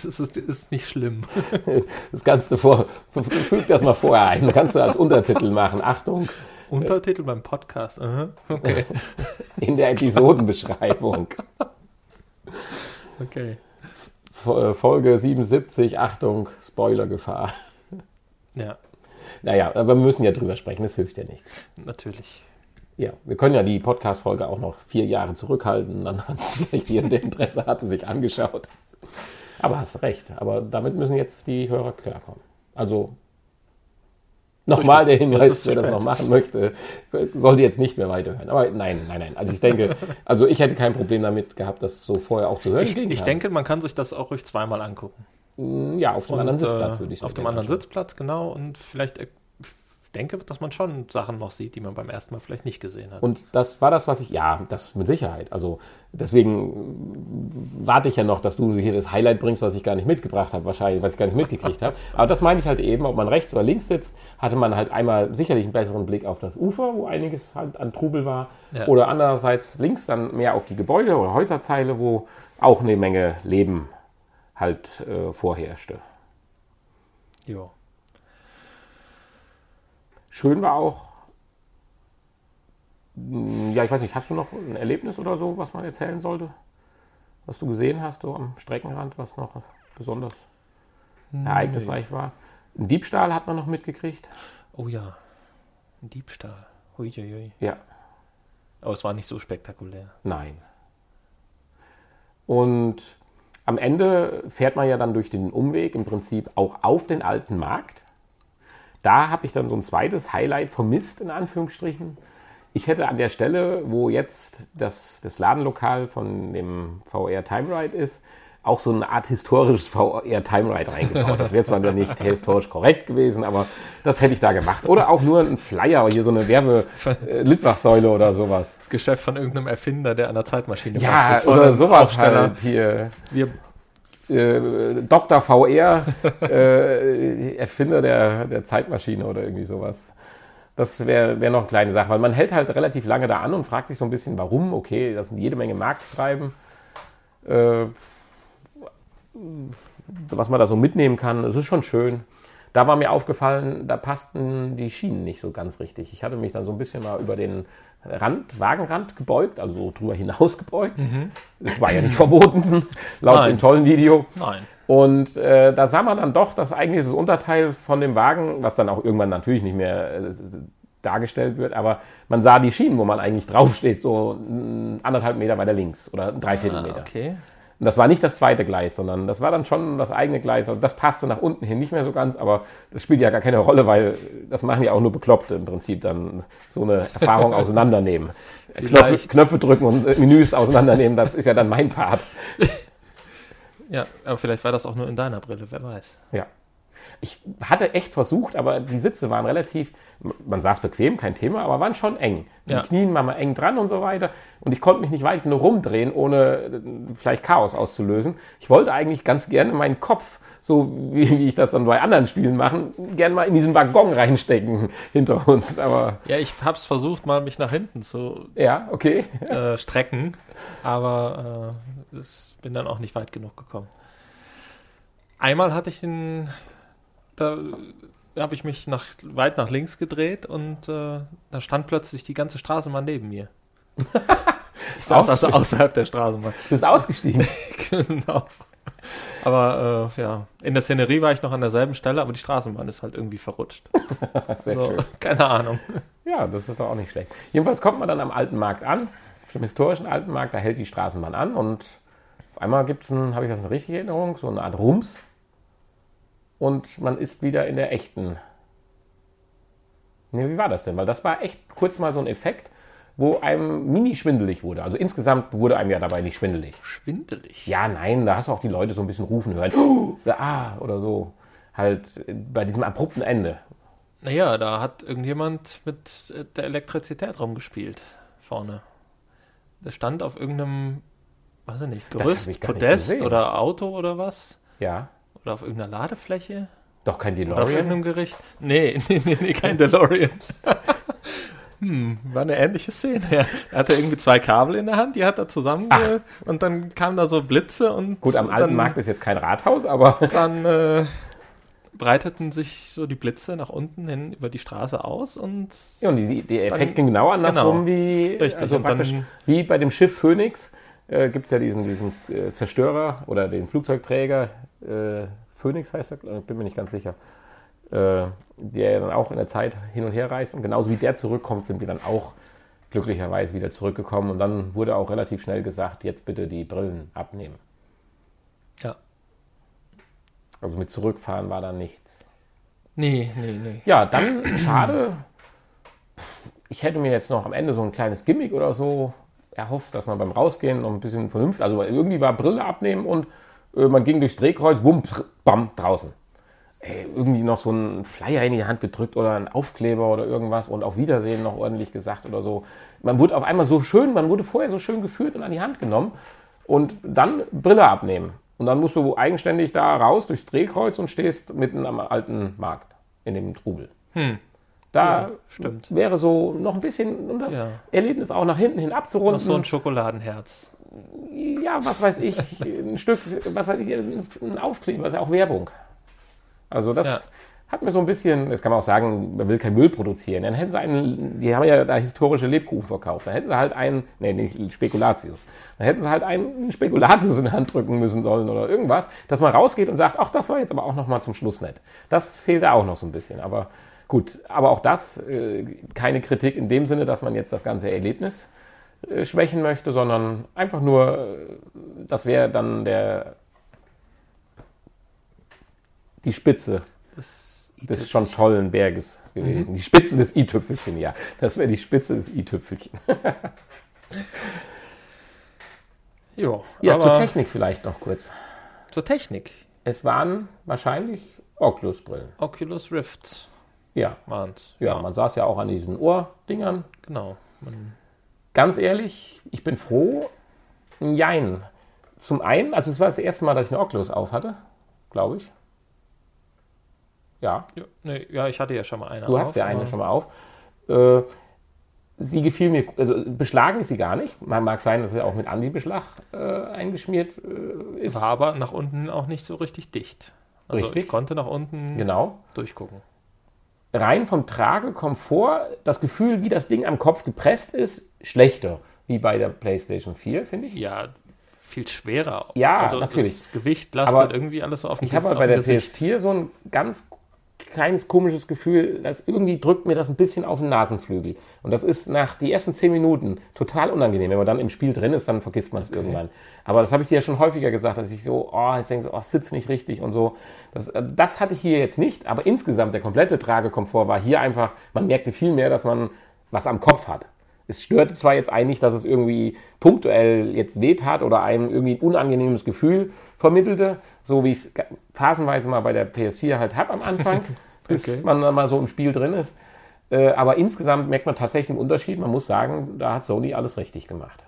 es ist, ist nicht schlimm. Das kannst du vor, füg das mal vorher ein, kannst du als Untertitel machen. Achtung, Untertitel beim Podcast. aha, Okay, in der Episodenbeschreibung. okay. Äh, Folge 77, Achtung, Spoilergefahr. Ja, Naja, aber wir müssen ja drüber sprechen, das hilft ja nichts. natürlich. Ja, wir können ja die Podcast-Folge auch noch vier Jahre zurückhalten, dann hat es vielleicht jemand, der Interesse hatte, sich angeschaut. Aber hast recht, aber damit müssen jetzt die Hörer klarkommen. Also nochmal der Hinweis, wer das noch machen möchte, sollte jetzt nicht mehr weiterhören. Aber nein, nein, nein. Also ich denke, also ich hätte kein Problem damit gehabt, das so vorher auch zu hören. Ich, ich denke, man kann sich das auch ruhig zweimal angucken. ja, auf dem Und, anderen Sitzplatz äh, würde ich so Auf dem anderen anschauen. Sitzplatz, genau. Und vielleicht denke, dass man schon Sachen noch sieht, die man beim ersten Mal vielleicht nicht gesehen hat. Und das war das, was ich, ja, das mit Sicherheit. Also deswegen warte ich ja noch, dass du hier das Highlight bringst, was ich gar nicht mitgebracht habe, wahrscheinlich, was ich gar nicht mitgekriegt habe. Aber das meine ich halt eben, ob man rechts oder links sitzt, hatte man halt einmal sicherlich einen besseren Blick auf das Ufer, wo einiges halt an Trubel war. Ja. Oder andererseits links dann mehr auf die Gebäude oder Häuserzeile, wo auch eine Menge Leben halt äh, vorherrschte. jo. Schön war auch, mh, ja, ich weiß nicht, hast du noch ein Erlebnis oder so, was man erzählen sollte? Was du gesehen hast, so am Streckenrand, was noch besonders ereignisreich war? Ein Diebstahl hat man noch mitgekriegt. Oh ja, ein Diebstahl. Huiuiui. Ja, Aber es war nicht so spektakulär. nein. Und am Ende fährt man ja dann durch den Umweg im Prinzip auch auf den alten Markt. Da habe ich dann so ein zweites Highlight vermisst, in Anführungsstrichen. Ich hätte an der Stelle, wo jetzt das, das Ladenlokal von dem VR Time Ride ist, auch so eine Art historisches VR Time Ride reingebaut. Das wäre zwar dann nicht historisch korrekt gewesen, aber das hätte ich da gemacht. Oder auch nur ein Flyer, hier so eine Werbe-Litwachsäule oder sowas. Das Geschäft von irgendeinem Erfinder, der an der Zeitmaschine Ja, oder sowas Aufsteller. halt hier. Wir, äh, Dr. VR, äh, Erfinder der, der Zeitmaschine oder irgendwie sowas. Das wäre wär noch eine kleine Sache, weil man hält halt relativ lange da an und fragt sich so ein bisschen, warum. Okay, das sind jede Menge Markttreiben. Äh, was man da so mitnehmen kann, das ist schon schön. Da war mir aufgefallen, da passten die Schienen nicht so ganz richtig. Ich hatte mich dann so ein bisschen mal über den Rand, Wagenrand gebeugt, also so drüber hinaus gebeugt. Das war ja nicht verboten, laut Nein. dem tollen Video. nein. Und äh, da sah man dann doch, dass eigentlich das Unterteil von dem Wagen, was dann auch irgendwann natürlich nicht mehr äh, dargestellt wird, aber man sah die Schienen, wo man eigentlich draufsteht, so anderthalb Meter weiter links oder ein Dreiviertel Ah, Meter. okay. Und das war nicht das zweite Gleis, sondern das war dann schon das eigene Gleis. Also das passte nach unten hin nicht mehr so ganz, aber das spielt ja gar keine Rolle, weil das machen ja auch nur Bekloppte im Prinzip dann so eine Erfahrung auseinandernehmen. Knöpfe. Knöpfe drücken und äh, Menüs auseinandernehmen, das ist ja dann mein Part. Ja, aber vielleicht war das auch nur in deiner Brille, wer weiß. Ja. Ich hatte echt versucht, aber die Sitze waren relativ, man saß bequem, kein Thema, aber waren schon eng. Die Ja. Knien waren mal eng dran und so weiter. Und ich konnte mich nicht weit genug rumdrehen, ohne äh, vielleicht Chaos auszulösen. Ich wollte eigentlich ganz gerne meinen Kopf, so wie, wie ich das dann bei anderen Spielen mache, gerne mal in diesen Waggon reinstecken hinter uns. Aber Ja, ich hab's versucht, mal mich nach hinten zu ja, okay. äh, strecken, aber äh, es bin dann auch nicht weit genug gekommen. Einmal hatte ich den, da habe ich mich nach, weit nach links gedreht und äh, da stand plötzlich die ganze Straßenbahn neben mir. Ich saß Auch also außerhalb der Straßenbahn. Du bist ausgestiegen. genau. Aber äh, ja, in der Szenerie war ich noch an derselben Stelle, aber die Straßenbahn ist halt irgendwie verrutscht. Sehr so, schön. Keine Ahnung. Ja, das ist doch auch nicht schlecht. Jedenfalls kommt man dann am alten Markt an, auf dem historischen alten Markt, da hält die Straßenbahn an und auf einmal gibt es, habe ich das in richtige Erinnerung, so eine Art Rums und man ist wieder in der echten. Ne, wie war das denn? Weil das war echt kurz mal so ein Effekt, wo einem mini schwindelig wurde. Also insgesamt wurde einem ja dabei nicht schwindelig. Schwindelig. Ja, nein, da hast du auch die Leute so ein bisschen rufen hören. Oh, oder ah, oder so. Halt äh, bei diesem abrupten Ende. Naja, da hat irgendjemand mit äh, der Elektrizität rumgespielt. Vorne. Der stand auf irgendeinem, weiß ich nicht, Das Gerüst, ich nicht Podest gesehen. oder Auto oder was. Ja, Oder auf irgendeiner Ladefläche. doch kein Oder auf DeLorean. irgendeinem Gericht. Nee, nee, nee, nee kein DeLorean. hm, war eine ähnliche Szene. Ja. Er hatte irgendwie zwei Kabel in der Hand, die hat er zusammen und dann kamen da so Blitze und Gut, am alten dann, Markt ist jetzt kein Rathaus, aber dann äh, breiteten sich so die Blitze nach unten hin über die Straße aus und ja, und die, der Effekt Dann- ging genau andersrum genau. wie, Richtig, also praktisch dann- wie bei dem Schiff Phoenix. Äh, Gibt es ja diesen, diesen äh, Zerstörer oder den Flugzeugträger, äh, Phoenix heißt er, ich, bin mir nicht ganz sicher, äh, der dann auch in der Zeit hin und her reist. Und genauso wie der zurückkommt, sind wir dann auch glücklicherweise wieder zurückgekommen. Und dann wurde auch relativ schnell gesagt, jetzt bitte die Brillen abnehmen. ja. Also mit zurückfahren war dann nichts. Nee, nee, nee. Ja, dann schade. Ich hätte mir jetzt noch am Ende so ein kleines Gimmick oder so erhofft, dass man beim Rausgehen noch ein bisschen vernünftig, also irgendwie war Brille abnehmen und äh, man ging durchs Drehkreuz, bumm, bam, draußen. Ey, irgendwie noch so ein Flyer in die Hand gedrückt oder ein Aufkleber oder irgendwas und auf Wiedersehen noch ordentlich gesagt oder so. Man wurde auf einmal so schön, man wurde vorher so schön geführt und an die Hand genommen und dann Brille abnehmen. Und dann musst du eigenständig da raus durchs Drehkreuz und stehst mitten am alten Markt in dem Trubel. Hm. Da Ja, stimmt. wäre so noch ein bisschen, um das Ja. Erlebnis auch nach hinten hin Noch abzurunden. so ein Schokoladenherz. Ja, was weiß ich, ein Stück, was weiß ich, ein Aufkleber, ist ja auch Werbung. Also das Ja. hat mir so ein bisschen, das kann man auch sagen, man will kein Müll produzieren. Dann hätten sie einen, die haben ja da historische Lebkuchen verkauft. Dann hätten sie halt einen, nee, nicht Spekulatius. Dann hätten sie halt einen Spekulatius in die Hand drücken müssen sollen oder irgendwas, dass man rausgeht und sagt, ach, das war jetzt aber auch noch mal zum Schluss nett. Das fehlte auch noch so ein bisschen. Aber gut, aber auch das, äh, keine Kritik in dem Sinne, dass man jetzt das ganze Erlebnis schwächen möchte, sondern einfach nur, äh, das wäre dann der die Spitze Das des schon tollen Berges gewesen. Die Spitze des i-Tüpfelchen, ja. Das wäre die Spitze des i-Tüpfelchen. Jo, Ja, zur Technik vielleicht noch kurz. zur Technik. Es waren wahrscheinlich Oculus-Brillen. Oculus Rift Ja. waren's. ja, man saß ja auch an diesen Ohrdingern. genau. Man, Ganz ehrlich, ich bin froh. Jein. Zum einen, also es war das erste Mal, dass ich eine Oculus auf hatte, glaube ich. Ja, ja, nee, ja, ich hatte ja schon mal eine. Du auf, hattest ja eine schon mal auf. Äh, sie gefiel mir, also beschlagen ist sie gar nicht. Man mag sein, dass sie auch mit Anti-Beschlag äh, eingeschmiert äh, ist. War aber nach unten auch nicht so richtig dicht. Also Richtig. ich konnte nach unten Genau. durchgucken. Rein vom Tragekomfort, das Gefühl, wie das Ding am Kopf gepresst ist, schlechter. Wie bei der PlayStation 4, finde ich. Ja, viel schwerer. Ja, also natürlich. Das Gewicht lastet Aber irgendwie alles so auf dem Ich habe halt bei der Gesicht. PS4 so ein ganz kleines komisches Gefühl, dass irgendwie drückt mir das ein bisschen auf den Nasenflügel. Und das ist nach die ersten zehn Minuten total unangenehm. Wenn man dann im Spiel drin ist, dann vergisst man es irgendwann. Aber das habe ich dir ja schon häufiger gesagt, dass ich so, oh, ich denke so, oh, es sitzt nicht richtig und so. Das, äh, das hatte ich hier jetzt nicht, aber insgesamt der komplette Tragekomfort war hier einfach, man merkte viel mehr, dass man was am Kopf hat. Es störte zwar jetzt eigentlich, dass es irgendwie punktuell jetzt wehtat oder einem irgendwie ein unangenehmes Gefühl vermittelte, so wie ich es phasenweise mal bei der PS4 halt habe am Anfang, bis Okay. man dann mal so im Spiel drin ist. Äh, aber insgesamt merkt man tatsächlich den Unterschied. Man muss sagen, da hat Sony alles richtig gemacht.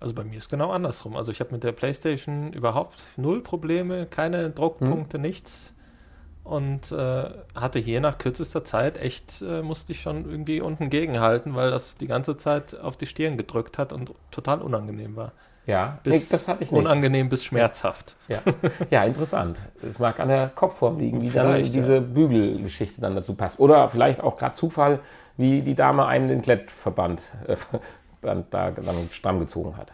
Also bei mir ist genau andersrum. Also ich habe mit der PlayStation überhaupt null Probleme, keine Druckpunkte, nichts. Und äh, hatte hier nach kürzester Zeit echt, äh, musste ich schon irgendwie unten gegenhalten, weil das die ganze Zeit auf die Stirn gedrückt hat und total unangenehm war. Ja, Bis nee, das hatte ich nicht. Unangenehm bis schmerzhaft. Ja. ja, interessant. Es mag an der Kopfform liegen, wie dann Vielleicht, diese Bügelgeschichte dann dazu passt. Oder vielleicht auch gerade Zufall, wie die Dame einem den Klettverband äh, da dann stramm gezogen hat.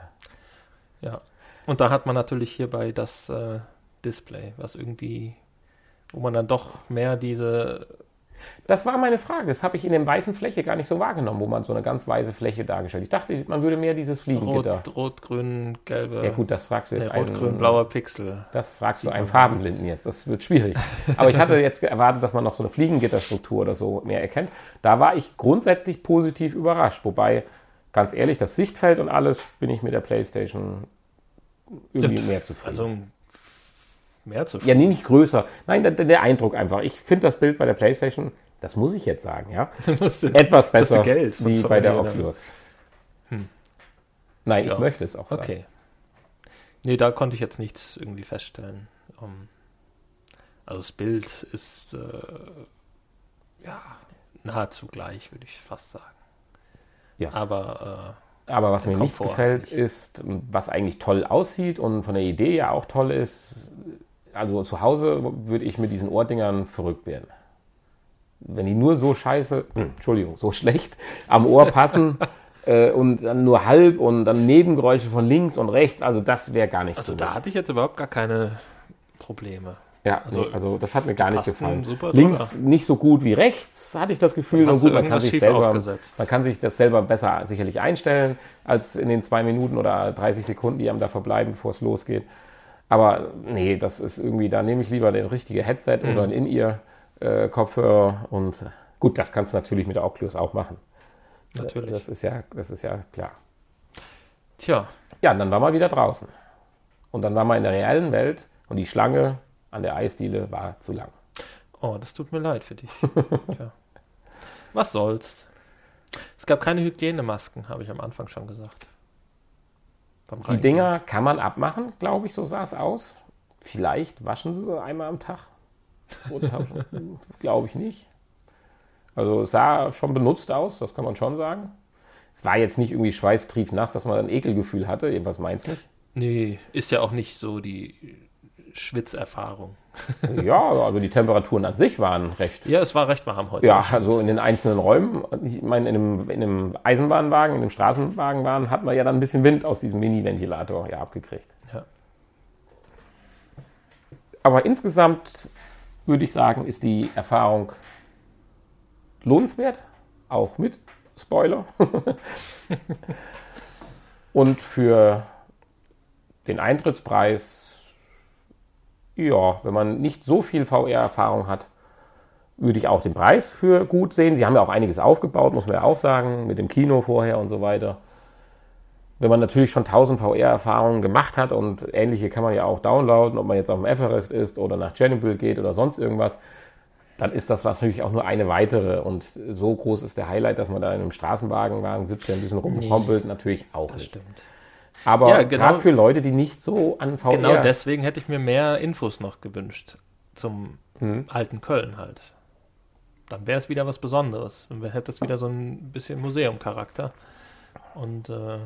Ja. Und da hat man natürlich hierbei das äh, Display, was irgendwie, wo man dann doch mehr diese Das war meine Frage. Das habe ich in der weißen Fläche gar nicht so wahrgenommen, wo man so eine ganz weiße Fläche dargestellt. Ich dachte, man würde mehr dieses Fliegengitter. rot, rot, grün, gelbe, Ja gut, das fragst du nee, jetzt rot, einen- grün, blauer Pixel. Das fragst du einen Farbenblinden jetzt. Das wird schwierig. Aber ich hatte jetzt erwartet, dass man noch so eine Fliegengitterstruktur oder so mehr erkennt. Da war ich grundsätzlich positiv überrascht. Wobei, ganz ehrlich, das Sichtfeld und alles bin ich mit der PlayStation irgendwie mehr zufrieden. Also mehr zu ja, nee, nicht größer. Nein, der, der Eindruck einfach. Ich finde das Bild bei der PlayStation, das muss ich jetzt sagen, ja, du- etwas besser Geld wie bei der? Oculus. Nein, ich Ja. möchte es auch sagen. Okay. Nee, da konnte ich jetzt nichts irgendwie feststellen. Um, also das Bild ist äh, ja nahezu gleich, würde ich fast sagen. Ja. Aber Aber was mir nicht Komfort gefällt, nicht. ist, was eigentlich toll aussieht und von der Idee ja auch toll ist, also zu Hause würde ich mit diesen Ohrdingern verrückt werden. Wenn die nur so scheiße, hm, Entschuldigung, so schlecht am Ohr passen äh, und dann nur halb und dann Nebengeräusche von links und rechts, also das wäre gar nicht äh, also so. da hatte ich jetzt überhaupt gar keine Probleme. Ja, Also, also, also das hat mir gar nicht gefallen. Links nicht so gut wie rechts, hatte ich das Gefühl. Und gut, man kann, sich selber, aufgesetzt? man kann sich das selber besser sicherlich einstellen, als in den zwei Minuten oder 30 Sekunden, die einem da verbleiben, bevor es losgeht. Aber nee, das ist irgendwie, da nehme ich lieber den richtige Headset Mhm. oder ein In-Ear-Kopfhörer. und gut, das kannst du natürlich mit der Oculus auch machen. Natürlich. Das ist ja, das ist ja klar. Tja, Ja, und dann waren wir wieder draußen. Und dann waren wir in der reellen Welt und die Schlange an der Eisdiele war zu lang. oh, das tut mir leid für dich. Tja. Was soll's? Es gab keine Hygienemasken, habe ich am Anfang schon gesagt. Die. Dinger kann man abmachen, glaube ich, so sah es aus. Vielleicht waschen sie sie einmal am Tag. glaube ich nicht. Also es sah schon benutzt aus, das kann man schon sagen. Es war jetzt nicht irgendwie schweißtriefnass, dass man ein Ekelgefühl hatte. Jedenfalls meinst du nicht? Nee, ist ja auch nicht so die Schwitzerfahrung. Ja, also die Temperaturen an sich waren recht. Ja, es war recht warm heute. Ja, also in den einzelnen Räumen, ich meine, in einem, in einem Eisenbahnwagen, in einem Straßenwagen waren, hat man ja dann ein bisschen Wind aus diesem Mini-Ventilator ja abgekriegt. Ja. Aber insgesamt würde ich sagen, ist die Erfahrung lohnenswert, auch mit Spoiler. Und für den Eintrittspreis, ja, wenn man nicht so viel VR-Erfahrung hat, würde ich auch den Preis für gut sehen. Sie haben ja auch einiges aufgebaut, muss man ja auch sagen, mit dem Kino vorher und so weiter. Wenn man natürlich schon 1000 VR-Erfahrungen gemacht hat und ähnliche kann man ja auch downloaden, ob man jetzt auf dem Everest ist oder nach Chernobyl geht oder sonst irgendwas, dann ist das natürlich auch nur eine weitere. Und so groß ist der Highlight, dass man da in einem Straßenwagenwagen sitzt, der ein bisschen rumtrompelt, natürlich auch Das nicht. stimmt. Aber Ja, genau. gerade für Leute, die nicht so an VR... Genau deswegen hätte ich mir mehr Infos noch gewünscht zum Mhm. alten Köln halt. Dann wäre es wieder was Besonderes. Dann hätte es wieder so ein bisschen Museumcharakter. Und äh,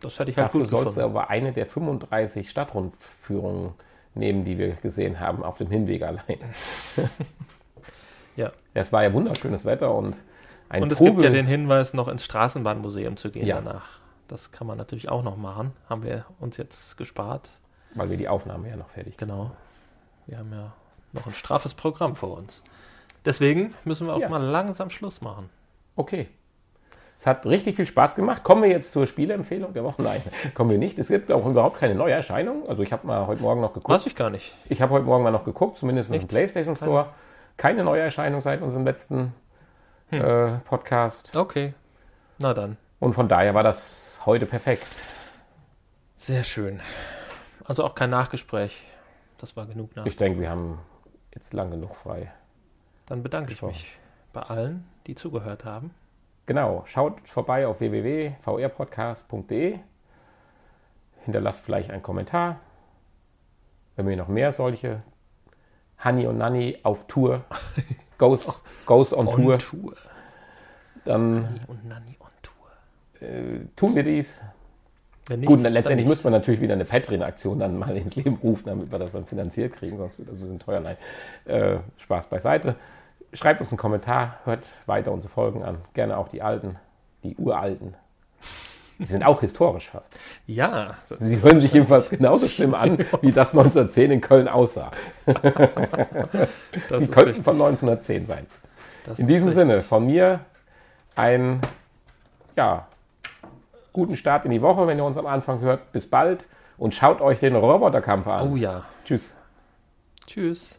das hätte ich halt Dafür gut gefunden. aber eine der 35 Stadtrundführungen nehmen, die wir gesehen haben, auf dem Hinweg allein. Ja. Es war ja wunderschönes Wetter und ein Und es Trubel. gibt ja den Hinweis, noch ins Straßenbahnmuseum zu gehen Ja. danach. Das kann man natürlich auch noch machen. Haben wir uns jetzt gespart. weil wir die Aufnahme ja noch fertig Genau. Wir haben ja noch ein straffes Programm vor uns. Deswegen müssen wir auch Ja. mal langsam Schluss machen. Okay. Es hat richtig viel Spaß gemacht. Kommen wir jetzt zur Spieleempfehlung der Woche? Nein, kommen wir nicht. Es gibt auch überhaupt keine Neuerscheinung. Also ich habe mal heute Morgen noch geguckt. Weiß ich gar nicht. Ich habe heute Morgen mal noch geguckt, zumindest im? PlayStation Store. Keine Neuerscheinung seit unserem letzten Hm. äh, Podcast. Okay. Na dann. Und von daher war das heute perfekt. Sehr schön. Also auch kein Nachgespräch. Das war genug nach. Ich denke, wir haben jetzt lang genug frei. Dann bedanke ich mich bei allen, die zugehört haben. Genau, schaut vorbei auf www.vrpodcast.de. Hinterlasst vielleicht einen Kommentar. Wenn wir noch mehr solche Honey und Nanny auf Tour, goes, goes on, Tour, On Tour. dann Nanni und Nanni on Tour. Äh, tun wir dies. Wenn nicht, Gut, dann letztendlich müsste man natürlich wieder eine Patreon-Aktion dann mal ins Leben rufen, damit wir das dann finanziert kriegen, sonst wird das ein bisschen teuer. Nein, äh, Spaß beiseite. Schreibt uns einen Kommentar, hört weiter unsere Folgen an. Gerne auch die alten, die uralten. Die sind auch historisch fast. Ja, Sie hören sich jedenfalls genauso schlimm an, wie das 1910 in Köln aussah. das Sie könnten richtig. von 1910 sein. Das In diesem richtig. Sinne, von mir einen ja, guten Start in die Woche, wenn ihr uns am Anfang hört. Bis bald und schaut euch den Roboterkampf an. Oh ja. Tschüss. Tschüss.